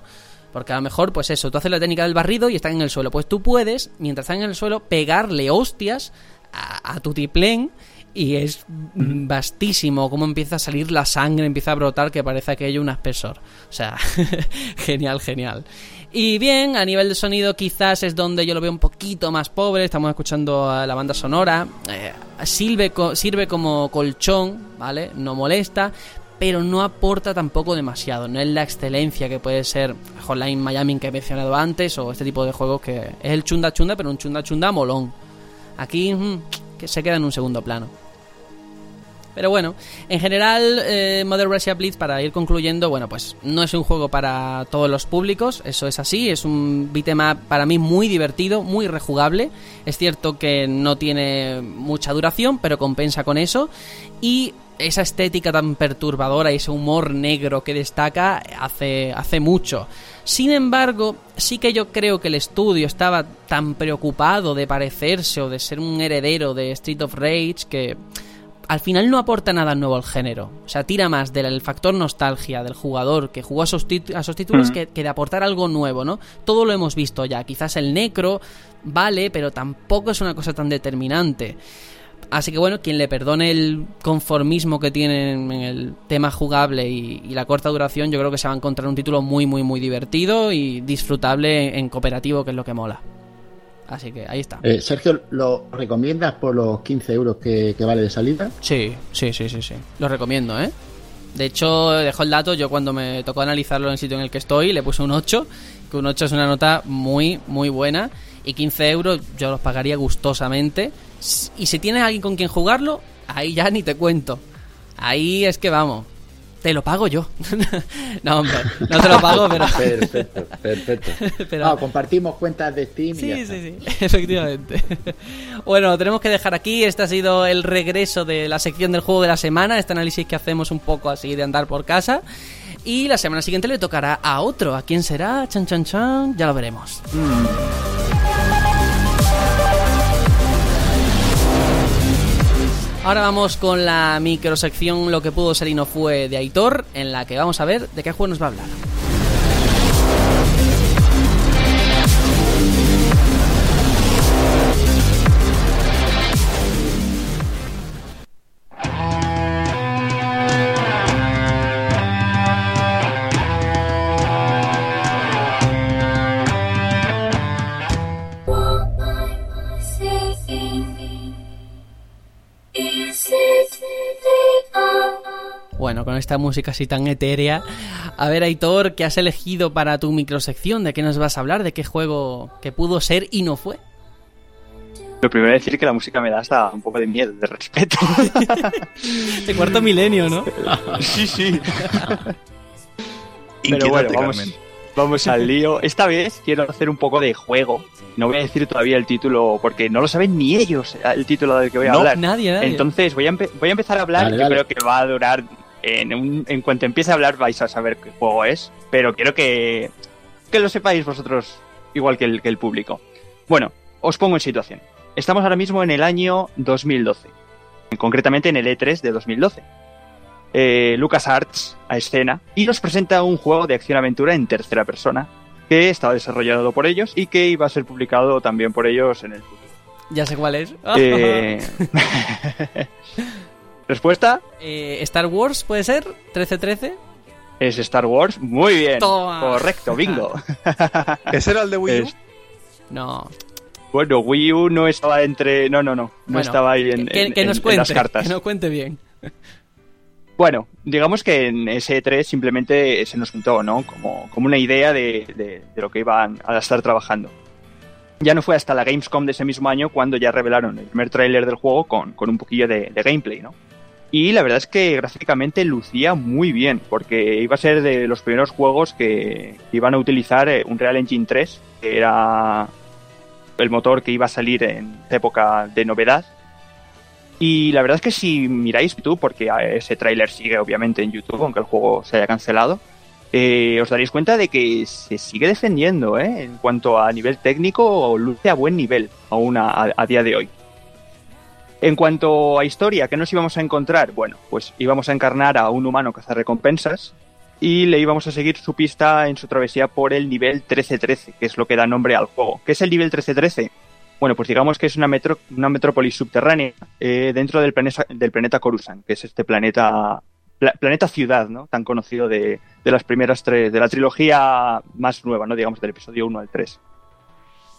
Porque a lo mejor, pues eso, tú haces la técnica del barrido y están en el suelo. Pues tú puedes, mientras están en el suelo, pegarle hostias a, a tu tiplén y es mm, vastísimo cómo empieza a salir la sangre, empieza a brotar que parece aquello un aspersor. O sea, (laughs) genial, genial. Y bien, a nivel de sonido quizás es donde yo lo veo un poquito más pobre, estamos escuchando a la banda sonora, eh, sirve, sirve como colchón, ¿vale? No molesta, pero no aporta tampoco demasiado, no es la excelencia que puede ser Hotline Miami que he mencionado antes o este tipo de juegos que es el chunda chunda, pero un chunda chunda molón. Aquí mm, que se queda en un segundo plano. Pero bueno, en general, eh, Modern Russia Blitz, para ir concluyendo, bueno, pues no es un juego para todos los públicos, eso es así, es un beat'em up para mí muy divertido, muy rejugable. Es cierto que no tiene mucha duración, pero compensa con eso. Y esa estética tan perturbadora y ese humor negro que destaca hace, hace mucho. Sin embargo, sí que yo creo que el estudio estaba tan preocupado de parecerse o de ser un heredero de Street of Rage que al final no aporta nada nuevo al género. O sea, tira más del factor nostalgia del jugador que jugó a esos, a esos títulos que, que de aportar algo nuevo, ¿no? Todo lo hemos visto ya. Quizás el necro vale, pero tampoco es una cosa tan determinante. Así que bueno, quien le perdone el conformismo que tienen en el tema jugable y, y la corta duración, yo creo que se va a encontrar un título muy, muy, muy divertido y disfrutable en cooperativo, que es lo que mola. Así que ahí está. Eh, Sergio, ¿lo recomiendas por los 15 euros que, que vale de salida? Sí, sí, sí, sí, sí. Lo recomiendo, ¿eh? De hecho, dejo el dato, yo cuando me tocó analizarlo en el sitio en el que estoy, le puse un 8, que un 8 es una nota muy, muy buena. Y 15 euros yo los pagaría gustosamente. Y si tienes alguien con quien jugarlo, ahí ya ni te cuento. Ahí es que vamos. Te lo pago yo. (laughs) no, hombre, no te lo pago, pero... (laughs) Perfecto, perfecto. (laughs) Pero- Ah, compartimos cuentas de Steam y ya Sí, está. sí, sí, efectivamente. bueno, lo tenemos que dejar aquí. Este ha sido el regreso de la sección del juego de la semana, este análisis que hacemos un poco así de andar por casa. Y la semana siguiente le tocará a otro. ¿A quién será? Chan, chan, chan. Ya lo veremos. Ahora vamos con la microsección Lo que pudo ser y no fue de Aitor, en la que vamos a ver de qué juego nos va a hablar. Bueno, con esta música así tan etérea. A ver, Aitor, ¿qué has elegido para tu microsección? ¿De qué nos vas a hablar? ¿De qué juego que pudo ser y no fue? Lo primero es decir que la música me da hasta un poco de miedo, de respeto. (laughs) De cuarto milenio, ¿no? (laughs) sí, sí. (laughs) Pero bueno, vamos, vamos al lío. Esta vez quiero hacer un poco de juego. No voy a decir todavía el título porque no lo saben ni ellos el título del que voy a No, hablar. Nadie, nadie. Entonces voy a, empe- voy a empezar a hablar. Dale, Yo dale. creo que va a durar. En, un- en cuanto empiece a hablar vais a saber qué juego es. Pero quiero que, que lo sepáis vosotros igual que el, que el público. Bueno, os pongo en situación. Estamos ahora mismo en el año 2012. Concretamente en el E3 de 2012. Eh, LucasArts a escena y nos presenta un juego de acción-aventura en tercera persona que estaba desarrollado por ellos y que iba a ser publicado también por ellos en el futuro. Ya sé cuál es. Eh, (laughs) ¿Respuesta? Eh, Star Wars, ¿puede ser? ¿1313? Es Star Wars. Muy bien. Toma. Correcto, bingo. (laughs) ¿Ese era el de Wii U? Es- No. bueno, Wii U no estaba entre. No, no, no. No Bueno, estaba ahí en, que, en- que nos en cuente, las cartas. Que nos cuente bien. Bueno, digamos que en ese E3 simplemente se nos juntó, ¿no? Como, como una idea de, de- de lo que iban a estar trabajando. Ya no fue hasta la Gamescom de ese mismo año cuando ya revelaron el primer tráiler del juego con, con un poquillo de, de gameplay, ¿no? Y la verdad es que gráficamente lucía muy bien, porque iba a ser de los primeros juegos que iban a utilizar eh, un Real Engine 3, que era el motor que iba a salir en época de novedad. Y la verdad es que si miráis YouTube, porque eh, ese tráiler sigue obviamente en YouTube, aunque el juego se haya cancelado, eh, os daréis cuenta de que se sigue defendiendo, ¿eh? En cuanto a nivel técnico, luce a buen nivel aún a día de hoy. En cuanto a historia, ¿qué nos íbamos a encontrar? Bueno, pues íbamos a encarnar a un humano cazarrecompensas y le íbamos a seguir su pista en su travesía por el nivel 1313, que es lo que da nombre al juego. ¿Qué es el nivel 1313? Bueno, pues digamos que es una, metro, una metrópolis subterránea eh, dentro del planeta, del planeta Coruscant, que es este planeta pla- planeta ciudad, ¿no? Tan conocido de, de las primeras tres, de la trilogía más nueva, ¿no? Digamos, del episodio 1 al 3.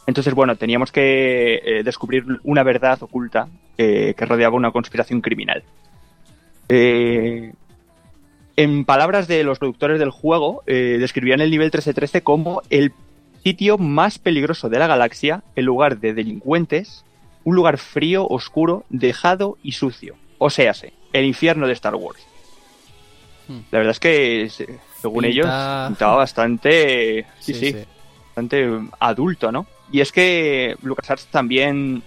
Entonces, bueno, teníamos que eh, descubrir una verdad oculta que, que rodeaba una conspiración criminal. Eh, en palabras de los productores del juego, eh, describían el nivel 1313 como el sitio más peligroso de la galaxia, el lugar de delincuentes, un lugar frío, oscuro, dejado y sucio. O sea, el infierno de Star Wars. Hmm. La verdad es que, se- según Pinta- ellos, pintaba bastante, sí, Sí, sí, sí. bastante adulto, ¿no? Y es que LucasArts también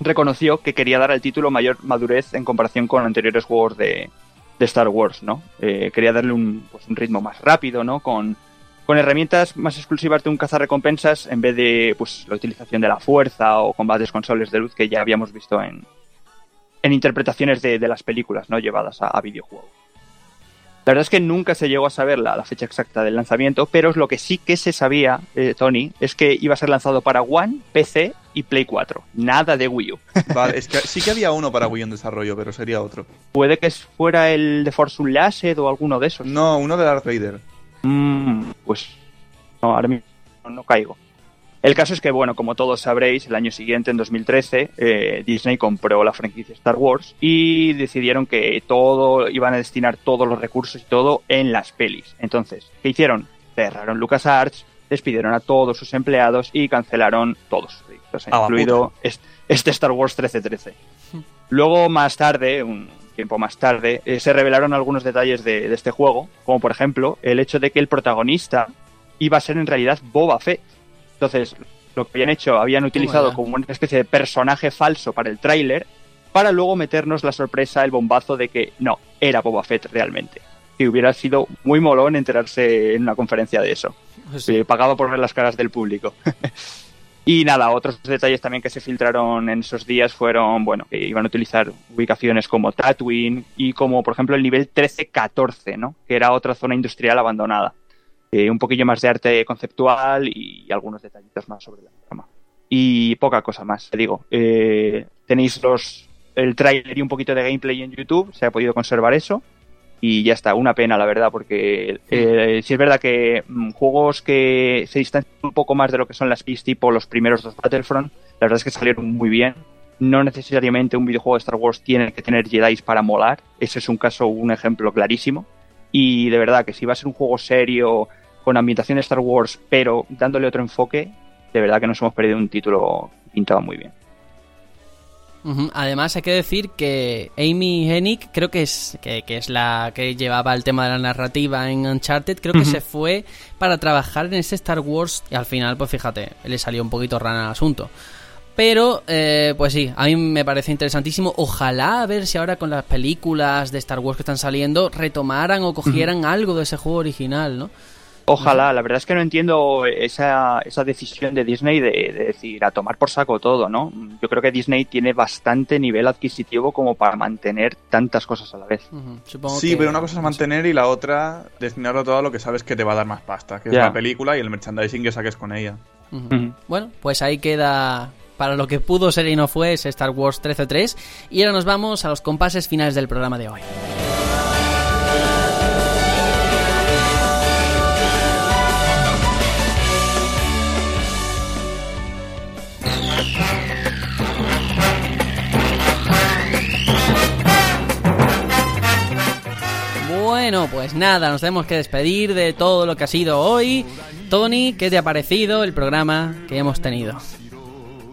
reconoció que quería dar al título mayor madurez en comparación con anteriores juegos de, Star Wars, ¿no? Eh, quería darle un, pues, un ritmo más rápido, ¿no? Con, con herramientas más exclusivas de un cazarrecompensas en vez de pues, la utilización de la fuerza o combates con sables de luz que ya habíamos visto en, en interpretaciones de, de las películas, ¿no? Llevadas a, a videojuegos. La verdad es que nunca se llegó a saber la, la fecha exacta del lanzamiento, pero lo que sí que se sabía, eh, Tony, es que iba a ser lanzado para One, PC y Play 4. Nada de Wii U. (laughs) Vale, es que sí que había uno para Wii en desarrollo, pero sería otro. Puede que fuera el de Force Unleashed o alguno de esos. No, uno de Darth Vader. Mm, pues no, ahora mismo no caigo. El caso es que, bueno, como todos sabréis, el año siguiente, en 2013, eh, Disney compró la franquicia Star Wars y decidieron que todo, iban a destinar todos los recursos y todo en las pelis. Entonces, ¿qué hicieron? Cerraron LucasArts, despidieron a todos sus empleados y cancelaron todos sus proyectos, incluido est- este Star Wars 1313. Luego, más tarde, un tiempo más tarde, eh, se revelaron algunos detalles de, de este juego, como por ejemplo el hecho de que el protagonista iba a ser en realidad Boba Fett. Entonces, lo que habían hecho, habían utilizado como una especie de personaje falso para el tráiler, para luego meternos la sorpresa, el bombazo de que no, era Boba Fett realmente. Que hubiera sido muy molón enterarse en una conferencia de eso. Pues Sí, pagado por ver las caras del público. (laughs) y nada, otros detalles también que se filtraron en esos días fueron, bueno, que iban a utilizar ubicaciones como Tatooine y como, por ejemplo, el nivel 13-14, ¿no? Que era otra zona industrial abandonada. Eh, un poquillo más de arte conceptual y algunos detallitos más sobre la trama. Y poca cosa más, te digo. Eh, tenéis los el tráiler y un poquito de gameplay en YouTube, se ha podido conservar eso y ya está, una pena la verdad, porque eh, sí es verdad que mm, juegos que se distancian un poco más de lo que son las PIS, tipo los primeros dos Battlefront, la verdad es que salieron muy bien. No necesariamente un videojuego de Star Wars tiene que tener Jedi para molar, ese es un caso, un ejemplo clarísimo. Y de verdad que si va a ser un juego serio, con ambientación de Star Wars, pero dándole otro enfoque, de verdad que nos hemos perdido un título que pintaba muy bien. Además, hay que decir que Amy Hennig, creo que es, que, que es la que llevaba el tema de la narrativa en Uncharted, creo que se fue para trabajar en ese Star Wars y al final, pues fíjate, le salió un poquito rana el asunto. Pero, eh, pues sí, a mí me parece interesantísimo. Ojalá a ver si ahora con las películas de Star Wars que están saliendo retomaran o cogieran algo de ese juego original, ¿no? Ojalá, la verdad es que no entiendo esa, esa decisión de Disney de, de decir a tomar por saco todo, ¿no? Yo creo que Disney tiene bastante nivel adquisitivo como para mantener tantas cosas a la vez. Sí, que- pero una cosa es mantener y la otra destinarlo todo a lo que sabes que te va a dar más pasta, que es la película y el merchandising que saques con ella. Bueno, pues ahí queda para lo que pudo ser y no fue ese Star Wars 13.3. Y ahora nos vamos a los compases finales del programa de hoy. Bueno, pues nada, nos tenemos que despedir de todo lo que ha sido hoy. Tony, ¿qué te ha parecido el programa que hemos tenido?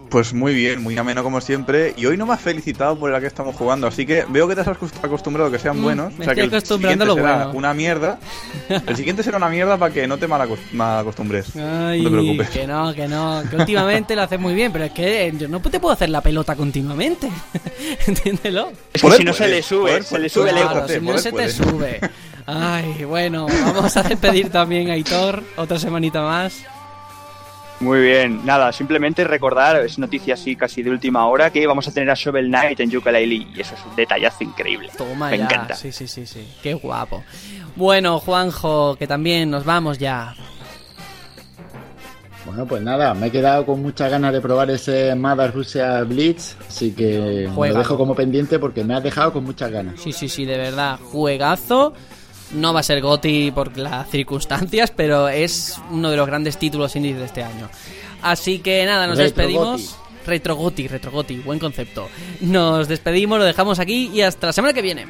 Pues muy bien, muy ameno como siempre. Y hoy no me has felicitado por la que estamos jugando, así que veo que te has acost- acostumbrado a que sean Mm, buenos. me o sea que estoy el acostumbrando a lo siguiente será bueno. una mierda. (laughs) El siguiente será una mierda para que no te malacos- malacostumbres. Ay, no te preocupes. que no, que no, que últimamente lo haces muy bien, pero es que yo no te puedo hacer la pelota continuamente. (laughs) Entiéndelo. Es que si no se le sube, poder se le sube el ego. Si no se te puede. sube. Ay, bueno, vamos a despedir también a Aitor otra semanita más. Muy bien, nada, simplemente recordar, es noticia así casi de última hora, que vamos a tener a Shovel Knight en Yooka-Laylee y eso es un detallazo increíble. Toma Me ya. encanta. Sí, sí, sí, sí. Qué guapo. Bueno, Juanjo, que también nos vamos ya. Bueno, pues nada, me he quedado con muchas ganas de probar ese Mother Russia Blitz, así que lo dejo como pendiente porque me has dejado con muchas ganas. Sí, sí, sí, de verdad. Juegazo. No va a ser Goti por las circunstancias, pero es uno de los grandes títulos indies de este año. Así que nada, nos Retro despedimos. Retro Goti, Retro Goti, buen concepto. Nos despedimos, lo dejamos aquí y hasta la semana que viene.